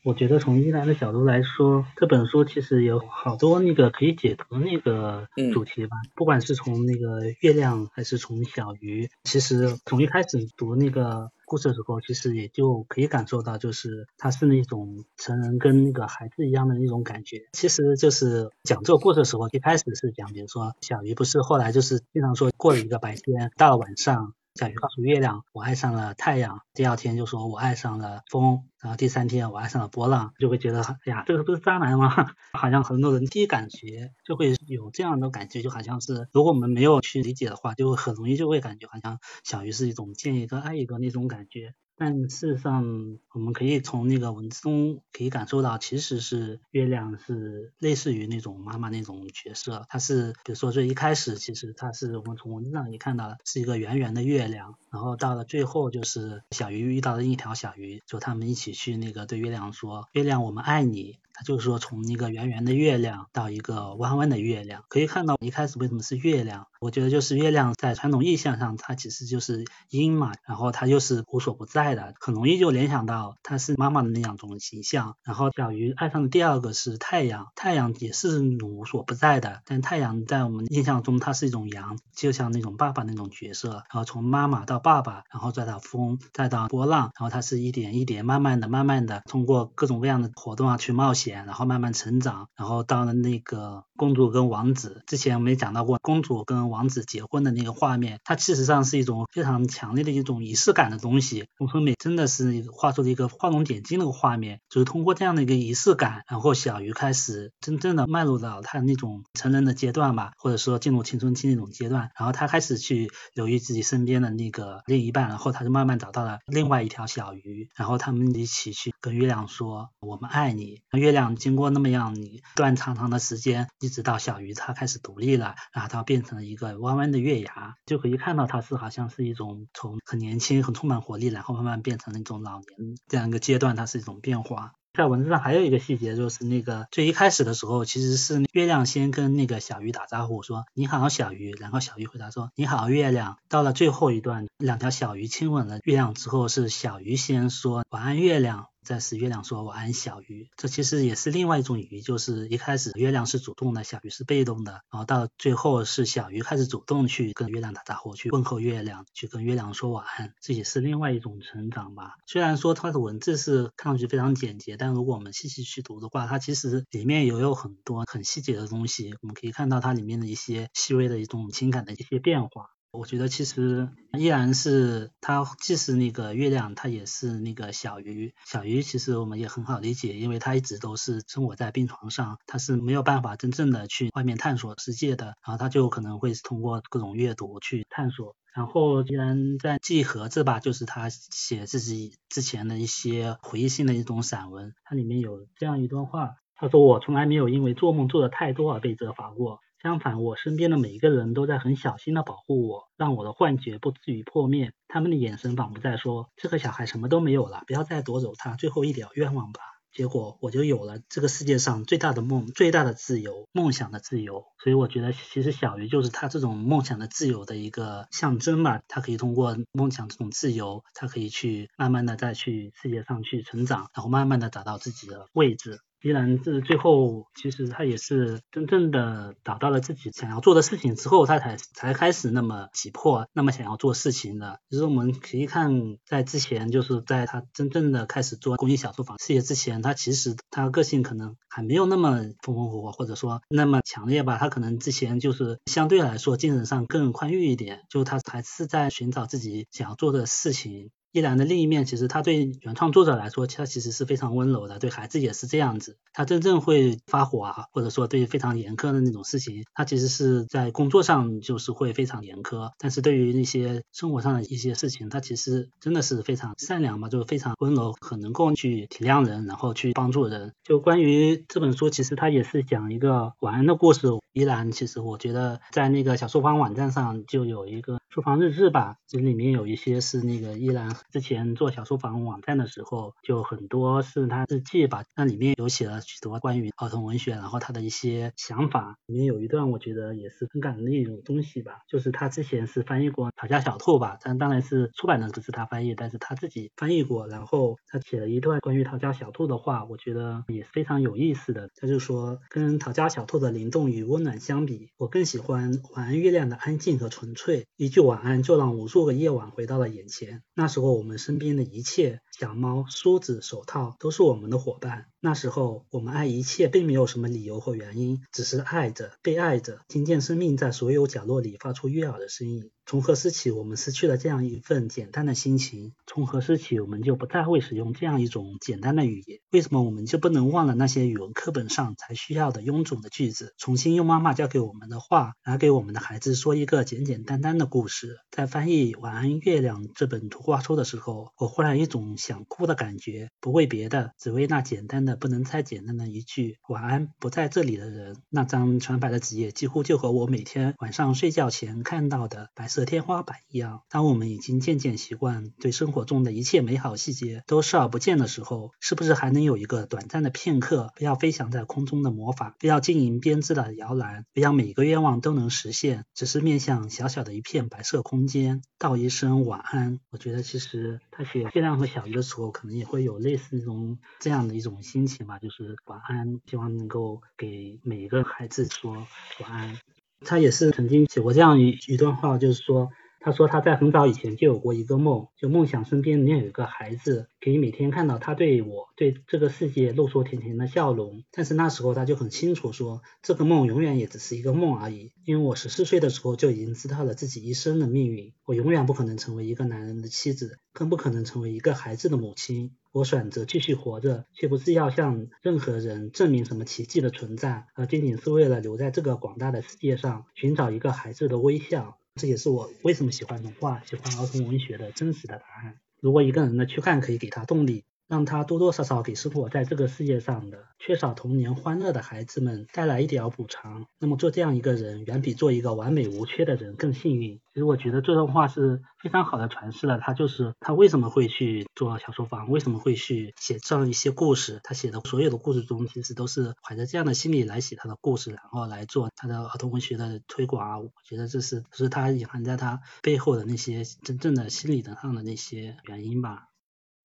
C: 我觉得从依兰的角度来说，这本书其实有好多那个可以解读那个主题吧。不管是从那个月亮，还是从小鱼，其实从一开始读那个。故事的时候，其实也就可以感受到，就是它是那种成人跟那个孩子一样的那种感觉。其实就是讲这个故事的时候，一开始是讲，比如说小鱼不是后来就是经常说过了一个白天，到了晚上。小鱼告诉月亮，我爱上了太阳。第二天就说我爱上了风，然后第三天我爱上了波浪，就会觉得哎呀，这个不是渣男吗？好像很多人第一感觉就会有这样的感觉，就好像是如果我们没有去理解的话，就很容易就会感觉好像小鱼是一种见一个爱一个那种感觉。但事实上，我们可以从那个文字中可以感受到，其实是月亮是类似于那种妈妈那种角色。它是，比如说最一开始，其实它是我们从文字上也看到了，是一个圆圆的月亮。然后到了最后，就是小鱼遇到了一条小鱼，就他们一起去那个对月亮说：“月亮，我们爱你。”就是说，从一个圆圆的月亮到一个弯弯的月亮，可以看到一开始为什么是月亮？我觉得就是月亮在传统意象上，它其实就是阴嘛，然后它又是无所不在的，很容易就联想到它是妈妈的那样种形象。然后小鱼爱上的第二个是太阳，太阳也是无所不在的，但太阳在我们印象中它是一种阳，就像那种爸爸那种角色。然后从妈妈到爸爸，然后再到风，再到波浪，然后它是一点一点慢慢的、慢慢的通过各种各样的活动啊去冒险。然后慢慢成长，然后到了那个公主跟王子之前，我们也讲到过公主跟王子结婚的那个画面，它事实上是一种非常强烈的一种仪式感的东西。宫村美真的是画出了一个画龙点睛的画面，就是通过这样的一个仪式感，然后小鱼开始真正的迈入到他那种成人的阶段吧，或者说进入青春期那种阶段，然后他开始去留意自己身边的那个另一半，然后他就慢慢找到了另外一条小鱼，然后他们一起去跟月亮说：“我们爱你。”月亮。经过那么样一段长长的时间，一直到小鱼它开始独立了，然后它变成了一个弯弯的月牙，就可以看到它是好像是一种从很年轻、很充满活力，然后慢慢变成了一种老年这样一个阶段，它是一种变化。在文字上还有一个细节，就是那个最一开始的时候，其实是月亮先跟那个小鱼打招呼说你好小鱼，然后小鱼回答说你好月亮。到了最后一段，两条小鱼亲吻了月亮之后，是小鱼先说晚安月亮。再是月亮说晚安小鱼，这其实也是另外一种鱼，就是一开始月亮是主动的，小鱼是被动的，然后到最后是小鱼开始主动去跟月亮打招呼，去问候月亮，去跟月亮说晚安，这也是另外一种成长吧。虽然说它的文字是看上去非常简洁，但如果我们细细去读的话，它其实里面也有很多很细节的东西，我们可以看到它里面的一些细微的一种情感的一些变化。我觉得其实依然是它，既是那个月亮，它也是那个小鱼。小鱼其实我们也很好理解，因为它一直都是生活在病床上，它是没有办法真正的去外面探索世界的。然后它就可能会通过各种阅读去探索。然后既然在记盒子吧，就是他写自己之前的一些回忆性的一种散文，它里面有这样一段话，他说：“我从来没有因为做梦做的太多而被责罚过。”相反，我身边的每一个人都在很小心的保护我，让我的幻觉不至于破灭。他们的眼神仿佛在说：“这个小孩什么都没有了，不要再夺走他最后一点愿望吧。”结果我就有了这个世界上最大的梦，最大的自由，梦想的自由。所以我觉得，其实小鱼就是他这种梦想的自由的一个象征嘛。他可以通过梦想这种自由，他可以去慢慢的再去世界上去成长，然后慢慢的找到自己的位置。依然这最后其实他也是真正的找到了自己想要做的事情之后，他才才开始那么急迫，那么想要做事情的。其实我们可以看，在之前就是在他真正的开始做公益小作坊事业之前，他其实他个性可能还没有那么风风火火，或者说那么强烈吧。他可能之前就是相对来说精神上更宽裕一点，就他还是在寻找自己想要做的事情。依然的另一面，其实他对原创作者来说，他其实是非常温柔的，对孩子也是这样子。他真正会发火啊，或者说对非常严苛的那种事情，他其实是在工作上就是会非常严苛，但是对于那些生活上的一些事情，他其实真的是非常善良嘛，就非常温柔，很能够去体谅人，然后去帮助人。就关于这本书，其实他也是讲一个晚安的故事。依然，其实我觉得在那个小书房网站上就有一个书房日志吧，这里面有一些是那个依然。之前做小书房网站的时候，就很多是他日记吧，那里面有写了许多关于儿童文学，然后他的一些想法。里面有一段我觉得也是很感人的一种东西吧，就是他之前是翻译过《逃家小兔》吧，但当然是出版的不是他翻译，但是他自己翻译过，然后他写了一段关于逃家小兔的话，我觉得也是非常有意思的。他就说，跟逃家小兔的灵动与温暖相比，我更喜欢晚安月亮的安静和纯粹。一句晚安就让无数个夜晚回到了眼前。那时候。我们身边的一切，小猫、梳子、手套，都是我们的伙伴。那时候，我们爱一切，并没有什么理由或原因，只是爱着，被爱着，听见生命在所有角落里发出悦耳的声音。从何时起，我们失去了这样一份简单的心情？从何时起，我们就不再会使用这样一种简单的语言？为什么我们就不能忘了那些语文课本上才需要的臃肿的句子，重新用妈妈教给我们的话，来给我们的孩子说一个简简单单的故事？在翻译《晚安月亮》这本图画书的时候，我忽然一种想哭的感觉，不为别的，只为那简单的不能再简单的一句“晚安，不在这里的人”。那张纯白的纸页，几乎就和我每天晚上睡觉前看到的白色。天花板一样，当我们已经渐渐习惯对生活中的一切美好细节都视而不见的时候，是不是还能有一个短暂的片刻，不要飞翔在空中的魔法，不要经营编织的摇篮，不要每个愿望都能实现，只是面向小小的一片白色空间，道一声晚安？我觉得其实他写《月亮和小鱼》的时候，可能也会有类似这种这样的一种心情吧，就是晚安，希望能够给每一个孩子说晚安。他也是曾经写过这样一一段话，就是说，他说他在很早以前就有过一个梦，就梦想身边能有一个孩子，可以每天看到他对我对这个世界露出甜甜的笑容。但是那时候他就很清楚说，这个梦永远也只是一个梦而已，因为我十四岁的时候就已经知道了自己一生的命运，我永远不可能成为一个男人的妻子，更不可能成为一个孩子的母亲。我选择继续活着，却不是要向任何人证明什么奇迹的存在，而仅仅是为了留在这个广大的世界上，寻找一个孩子的微笑。这也是我为什么喜欢童话、喜欢儿童文学的真实的答案。如果一个人的躯干可以给他动力。让他多多少少给生活在这个世界上的缺少童年欢乐的孩子们带来一点补偿，那么做这样一个人，远比做一个完美无缺的人更幸运。其实我觉得这段话是非常好的诠释了他就是他为什么会去做小说房，为什么会去写这样一些故事。他写的所有的故事中，其实都是怀着这样的心理来写他的故事，然后来做他的儿童文学的推广啊。我觉得这是是他隐含在他背后的那些真正的心理上的那些原因吧。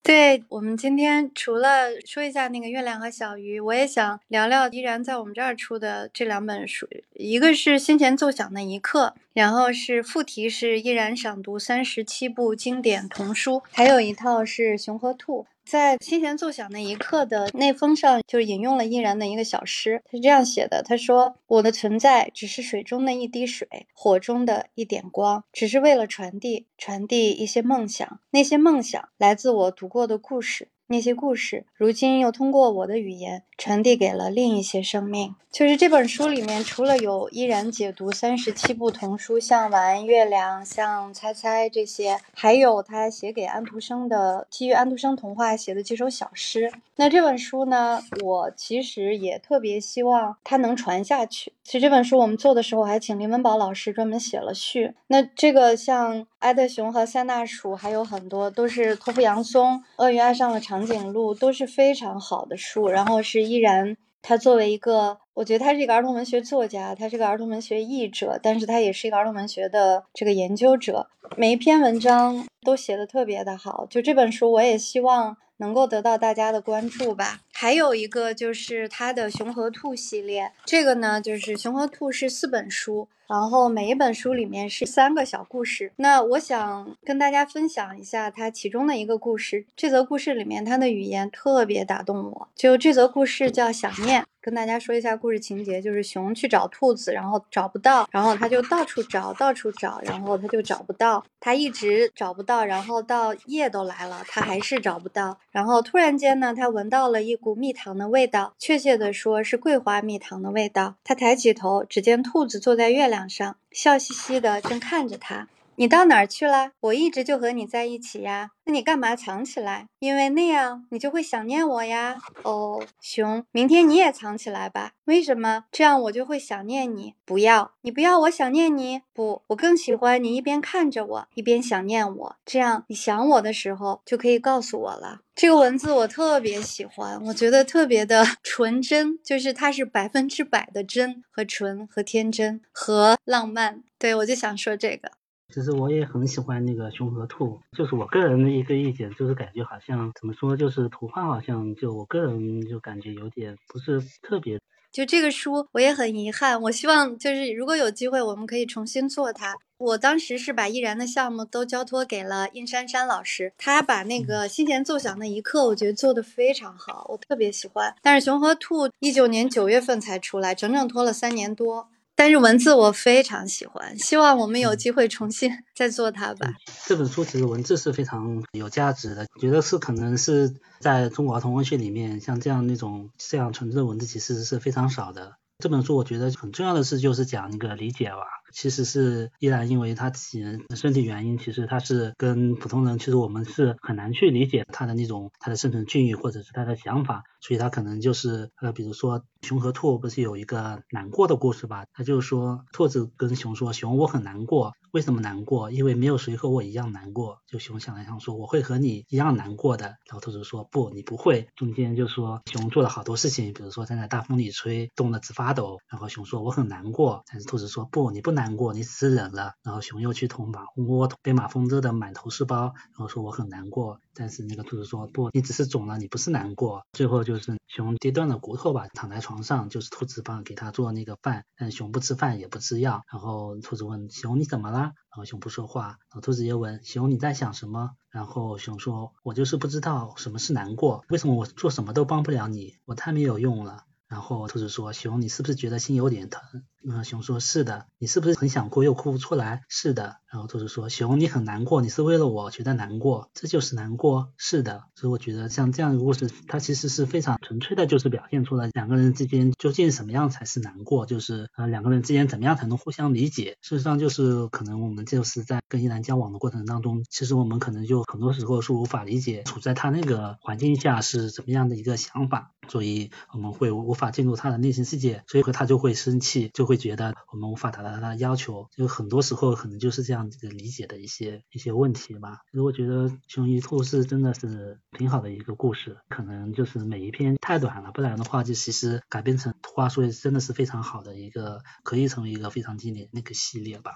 A: 对我们今天除了说一下那个月亮和小鱼，我也想聊聊依然在我们这儿出的这两本书，一个是心弦奏响的一刻，然后是副题是依然赏读三十七部经典童书，还有一套是熊和兔。在心弦奏响那一刻的内封上，就引用了依然的一个小诗，他是这样写的：他说，我的存在只是水中的一滴水，火中的一点光，只是为了传递，传递一些梦想。那些梦想来自我读过的故事。那些故事，如今又通过我的语言传递给了另一些生命。就是这本书里面，除了有依然解读三十七部童书，像《晚安月亮》、像《猜猜》这些，还有他写给安徒生的基于安徒生童话写的几首小诗。那这本书呢，我其实也特别希望它能传下去。其实这本书我们做的时候，还请林文宝老师专门写了序。那这个像埃德熊和三大鼠，还有很多都是托夫杨松，鳄鱼爱上了长颈鹿，都是非常好的书。然后是依然，他作为一个，我觉得他是一个儿童文学作家，他是个儿童文学译者，但是他也是一个儿童文学的这个研究者。每一篇文章都写的特别的好。就这本书，我也希望。能够得到大家的关注吧。还有一个就是它的《熊和兔》系列，这个呢就是《熊和兔》是四本书。然后每一本书里面是三个小故事，那我想跟大家分享一下它其中的一个故事。这则故事里面，它的语言特别打动我。就这则故事叫《想念》，跟大家说一下故事情节：就是熊去找兔子，然后找不到，然后他就到处找，到处找，然后他就找不到，他一直找不到，然后到夜都来了，他还是找不到。然后突然间呢，他闻到了一股蜜糖的味道，确切的说是桂花蜜糖的味道。他抬起头，只见兔子坐在月亮。两上笑嘻嘻的，正看着他。你到哪儿去了？我一直就和你在一起呀。那你干嘛藏起来？因为那样你就会想念我呀。哦，熊，明天你也藏起来吧。为什么？这样我就会想念你。不要，你不要我想念你。不，我更喜欢你一边看着我，一边想念我。这样你想我的时候就可以告诉我了。这个文字我特别喜欢，我觉得特别的 纯真，就是它是百分之百的真和纯和天真和浪漫。对我就想说这个。
C: 其实我也很喜欢那个熊和兔，就是我个人的一个意见，就是感觉好像怎么说，就是图画好像就我个人就感觉有点不是特别。
A: 就这个书我也很遗憾，我希望就是如果有机会，我们可以重新做它。我当时是把易然的项目都交托给了殷珊珊老师，他把那个心弦奏响的一刻，我觉得做的非常好，我特别喜欢。但是熊和兔一九年九月份才出来，整整拖了三年多。但是文字我非常喜欢，希望我们有机会重新再做它吧。
C: 这本书其实文字是非常有价值的，觉得是可能是在中国儿童文学里面，像这样那种这样纯粹的文字其实是非常少的。这本书我觉得很重要的是就是讲一个理解吧。其实是依然因为他自己的身体原因，其实他是跟普通人，其实我们是很难去理解他的那种他的生存境遇或者是他的想法，所以他可能就是呃，比如说熊和兔不是有一个难过的故事吧？他就说兔子跟熊说，熊我很难过，为什么难过？因为没有谁和我一样难过。就熊想了想说，我会和你一样难过的。然后兔子说不，你不会。中间就说熊做了好多事情，比如说站在大风里吹，冻得直发抖。然后熊说我很难过，但是兔子说不，你不难。过，你只是忍了。然后熊又去捅马蜂窝，被马蜂蛰得满头是包，然后说我很难过。但是那个兔子说不，你只是肿了，你不是难过。最后就是熊跌断了骨头吧，躺在床上，就是兔子帮给他做那个饭，但熊不吃饭也不吃药。然后兔子问熊你怎么了？然后熊不说话。然后兔子又问熊你在想什么？然后熊说，我就是不知道什么是难过，为什么我做什么都帮不了你，我太没有用了。然后兔子说熊你是不是觉得心有点疼？嗯，熊说：“是的，你是不是很想哭又哭不出来？”是的。然后兔子说：“熊，你很难过，你是为了我觉得难过，这就是难过。”是的。所以我觉得像这样的故事，它其实是非常纯粹的，就是表现出了两个人之间究竟什么样才是难过，就是呃两个人之间怎么样才能互相理解。事实上，就是可能我们就是在跟依兰交往的过程当中，其实我们可能就很多时候是无法理解处在他那个环境下是怎么样的一个想法，所以我们会无法进入他的内心世界，所以他就会生气，就会。会觉得我们无法达到他的要求，就很多时候可能就是这样子的理解的一些一些问题吧。如果觉得《熊与兔》是真的是挺好的一个故事，可能就是每一篇太短了，不然的话就其实改编成图画书真的是非常好的一个，可以成为一个非常经典那个系列吧。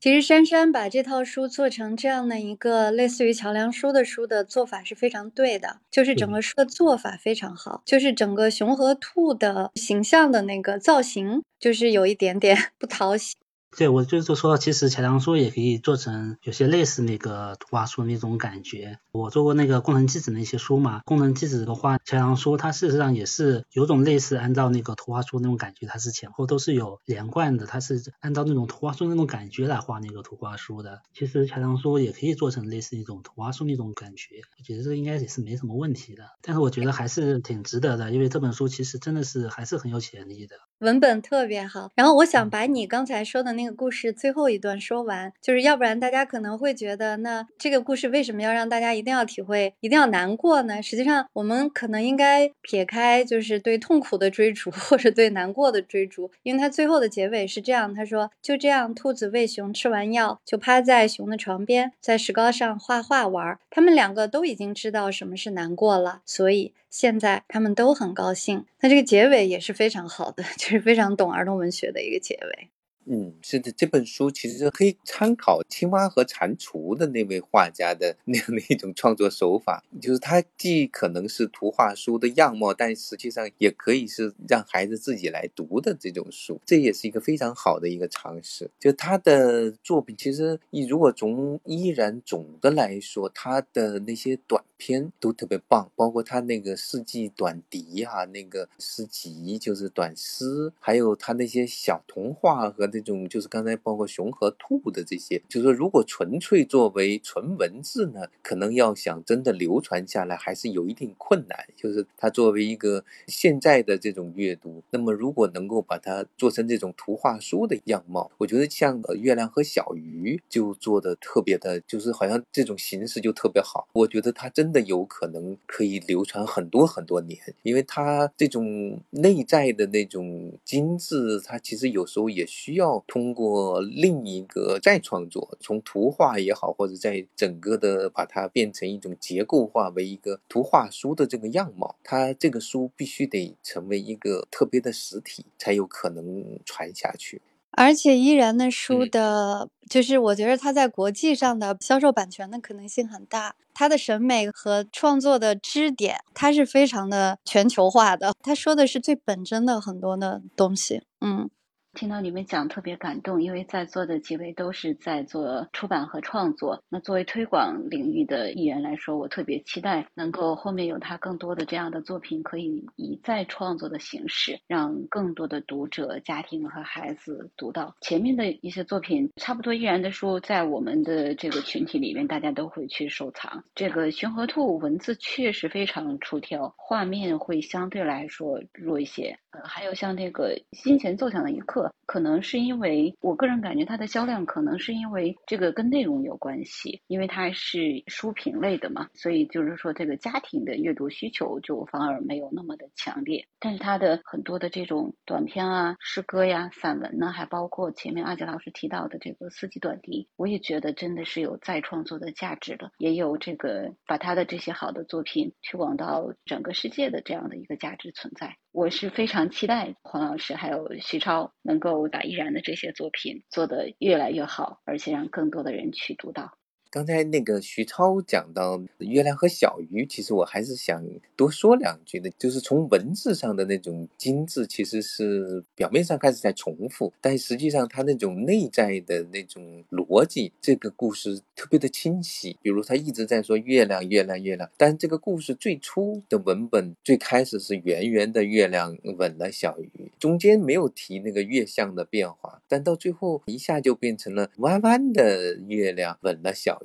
A: 其实珊珊把这套书做成这样的一个类似于桥梁书的书的做法是非常对的，就是整个书的做法非常好，就是整个熊和兔的形象的那个造型，就是有一点点 不讨喜。
C: 对，我就是说，其实桥梁书也可以做成有些类似那个图画书那种感觉。我做过那个工程机子那些书嘛，工程机子的话，桥梁书它事实上也是有种类似按照那个图画书那种感觉，它是前后都是有连贯的，它是按照那种图画书那种感觉来画那个图画书的。其实桥梁书也可以做成类似一种图画书那种感觉，我觉得这应该也是没什么问题的。但是我觉得还是挺值得的，因为这本书其实真的是还是很有潜力的。
A: 文本特别好，然后我想把你刚才说的那个故事最后一段说完，就是要不然大家可能会觉得，那这个故事为什么要让大家一定要体会，一定要难过呢？实际上，我们可能应该撇开就是对痛苦的追逐 或者对难过的追逐，因为它最后的结尾是这样，他说就这样，兔子喂熊吃完药，就趴在熊的床边，在石膏上画画玩，他们两个都已经知道什么是难过了，所以。现在他们都很高兴，那这个结尾也是非常好的，就是非常懂儿童文学的一个结尾。
B: 嗯，是的，这本书其实可以参考《青蛙和蟾蜍》的那位画家的那样的一种创作手法，就是它既可能是图画书的样貌，但实际上也可以是让孩子自己来读的这种书，这也是一个非常好的一个尝试。就他的作品，其实你如果从依然总的来说，他的那些短篇都特别棒，包括他那个世纪短笛哈，那个诗集就是短诗，还有他那些小童话和那这种就是刚才包括熊和兔的这些，就是说如果纯粹作为纯文字呢，可能要想真的流传下来，还是有一定困难。就是它作为一个现在的这种阅读，那么如果能够把它做成这种图画书的样貌，我觉得像《月亮和小鱼》就做的特别的，就是好像这种形式就特别好。我觉得它真的有可能可以流传很多很多年，因为它这种内在的那种精致，它其实有时候也需要通过另一个再创作，从图画也好，或者在整个的把它变成一种结构化为一个图画书的这个样貌，它这个书必须得成为一个特别的实体，才有可能传下去。
A: 而且依然的书
B: 嗯
A: 的，就是我觉得它在国际上的销售版权的可能性很大。它的审美和创作的支点，它是非常的全球化的。他说的是最本真的很多的东西。嗯，
D: 听到你们讲特别感动，因为在座的几位都是在做出版和创作。那作为推广领域的艺人来说，我特别期待能够后面有他更多的这样的作品，可以以再创作的形式，让更多的读者、家庭和孩子读到。前面的一些作品，差不多依然的书，在我们的这个群体里面，大家都会去收藏。这个《熊和兔》文字确实非常出挑，画面会相对来说弱一些。呃，还有像这个《金钱奏响的一刻》，可能是因为我个人感觉它的销量可能是因为这个跟内容有关系，因为它是书评类的嘛，所以就是说这个家庭的阅读需求就反而没有那么的强烈。但是它的很多的这种短篇啊、诗歌呀、散文呢，还包括前面阿杰老师提到的这个四季短笛，我也觉得真的是有再创作的价值的，也有这个把他的这些好的作品推广到整个世界的这样的一个价值存在。我是非常期待黄老师还有徐超能够把依然的这些作品做得越来越好，而且让更多的人去读到。
B: 刚才那个徐超讲到月亮和小鱼，其实我还是想多说两句的，就是从文字上的那种精致，其实是表面上看是在重复，但实际上它那种内在的那种逻辑，这个故事特别的清晰。比如他一直在说月亮，月亮，月亮，但这个故事最初的文本最开始是圆圆的月亮吻了小鱼，中间没有提那个月相的变化，但到最后一下就变成了弯弯的月亮吻了小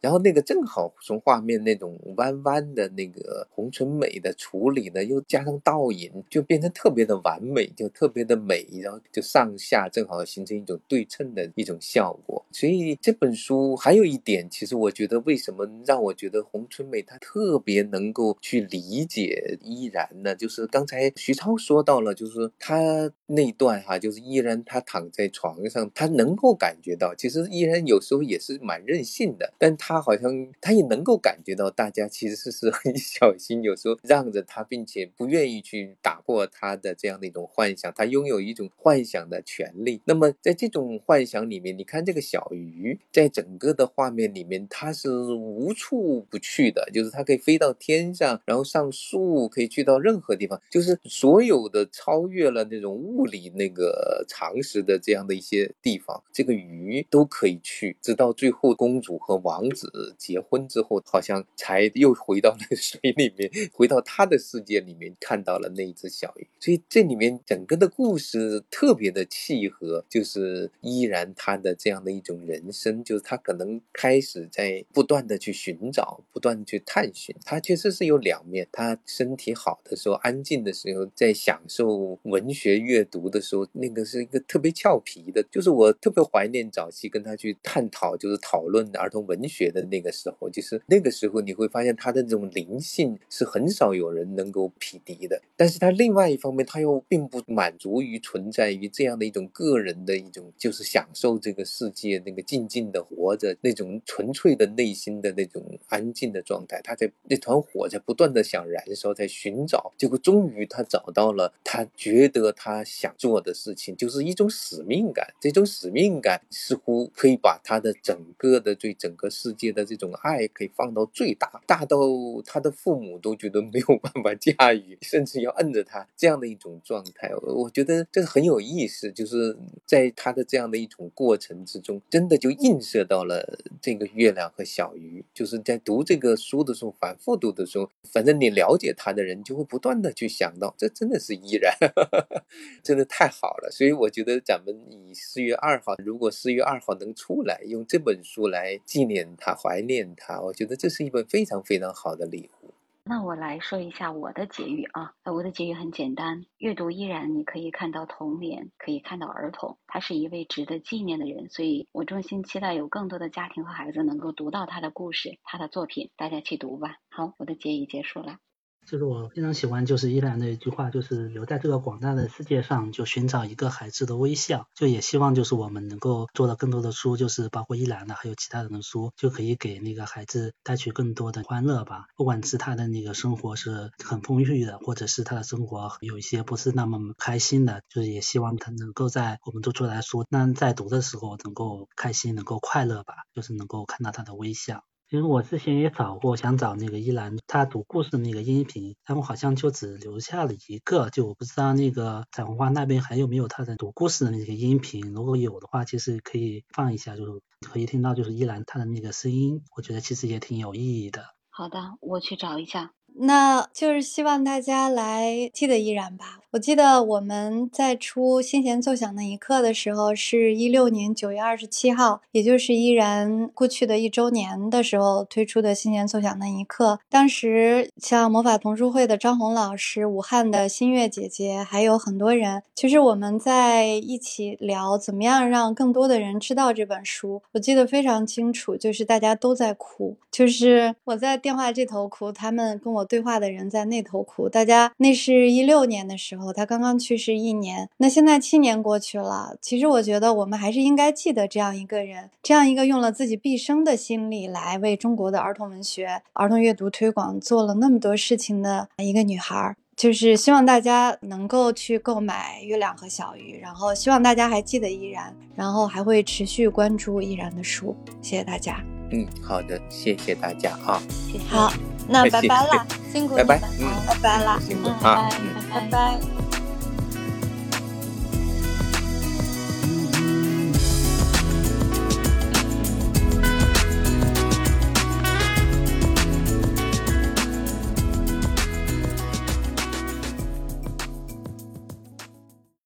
B: 然后那个正好从画面那种弯弯的那个红唇美的处理呢，又加上倒影，就变成特别的完美，就特别的美，然后就上下正好形成一种对称的一种效果。所以这本书还有一点，其实我觉得为什么让我觉得红唇美她特别能够去理解依然呢？就是刚才徐超说到了，就是他那段哈，就是依然他躺在床上，他能够感觉到，其实依然有时候也是蛮任性的，但他好像他也能够感觉到大家其实是 很小心，有时候让着他，并且不愿意去打破他的这样的一种幻想，他拥有一种幻想的权利。那么在这种幻想里面，你看这个小鱼在整个的画面里面，它是无处不去的，就是它可以飞到天上，然后上树，可以去到任何地方，就是所有的超越了那种物理那个常识的这样的一些地方，这个鱼都可以去，直到最后公主和王子结婚之后，好像才又回到那个水里面，回到他的世界里面，看到了那一只小鱼。所以这里面整个的故事特别的契合，就是依然他的这样的一种人生，就是他可能开始在不断的去寻找，不断去探寻。他确实是有两面，他身体好的时候，安静的时候，在享受文学阅读的时候，那个是一个特别俏皮的。就是我特别怀念早期跟他去探讨，就是讨论儿童文学的那个时候，就是那个时候你会发现他的这种灵性是很少有人能够匹敌的。但是他另外一方面，他又并不满足于存在于这样的一种个人的一种，就是享受这个世界那个静静的活着，那种纯粹的内心的那种安静的状态。他在那团火在不断的想燃烧，在寻找，结果终于他找到了，他觉得他想做的事情就是一种使命感。这种使命感似乎可以把他的整个的最整整个世界的这种爱可以放到最大，大到他的父母都觉得没有办法驾驭，甚至要摁着他这样的一种状态。我觉得这很有意思，就是在他的这样的一种过程之中，真的就映射到了这个月亮和小鱼。就是在读这个书的时候，反复读的时候，反正你了解他的人就会不断的去想到，这真的是依然，真的太好了。所以我觉得咱们以四月二号，如果四月二号能出来，用这本书来纪念他、怀念他，我觉得这是一本非常非常好的礼物。
D: 那我来说一下我的结语啊，我的结语很简单，阅读依然你可以看到童年，可以看到儿童，他是一位值得纪念的人，所以我衷心期待有更多的家庭和孩子能够读到他的故事、他的作品，大家去读吧。好，我的结语结束了。
C: 就是我非常喜欢，就是依然的一句话，就是留在这个广大的世界上，就寻找一个孩子的微笑。就也希望就是我们能够做到更多的书，就是包括依然的，还有其他人的书，就可以给那个孩子带去更多的欢乐吧。不管是他的那个生活是很丰裕的，或者是他的生活有一些不是那么开心的，就是也希望他能够在我们做出来书，那在读的时候能够开心，能够快乐吧，就是能够看到他的微笑。其实我之前也找过，想找那个依兰她读故事的那个音频，但我好像就只留下了一个，就我不知道那个彩虹花那边还有没有她的读故事的那个音频。如果有的话，其实可以放一下，就是可以听到就是依兰她的那个声音，我觉得其实也挺有意义的。
D: 好的，我去找一下。
A: 那就是希望大家来记得依然吧。我记得我们在出《心弦奏响那一刻》的时候，是一六年九月二十七号，也就是依然过去的一周年的时候推出的《心弦奏响那一刻》。当时像魔法童书会的张红老师、武汉的新月姐姐，还有很多人，其实我们在一起聊怎么样让更多的人知道这本书。我记得非常清楚，就是大家都在哭，就是我在电话这头哭，他们跟我对话的人在那头哭。大家那是一六年的时候。他刚刚去世一年，那现在七年过去了。其实我觉得我们还是应该记得这样一个人，这样一个用了自己毕生的心力来为中国的儿童文学、儿童阅读推广做了那么多事情的一个女孩。就是希望大家能够去购买《月亮和小鱼》，然后希望大家还记得依然，然后还会持续关注依然的书。谢谢大家。
B: 嗯，好的，谢谢大家啊。
A: 好，那 拜拜了，辛苦你
B: 拜拜，
A: 嗯，拜拜啦，
B: 辛苦
A: 嗯，
B: 啊，
A: 拜拜。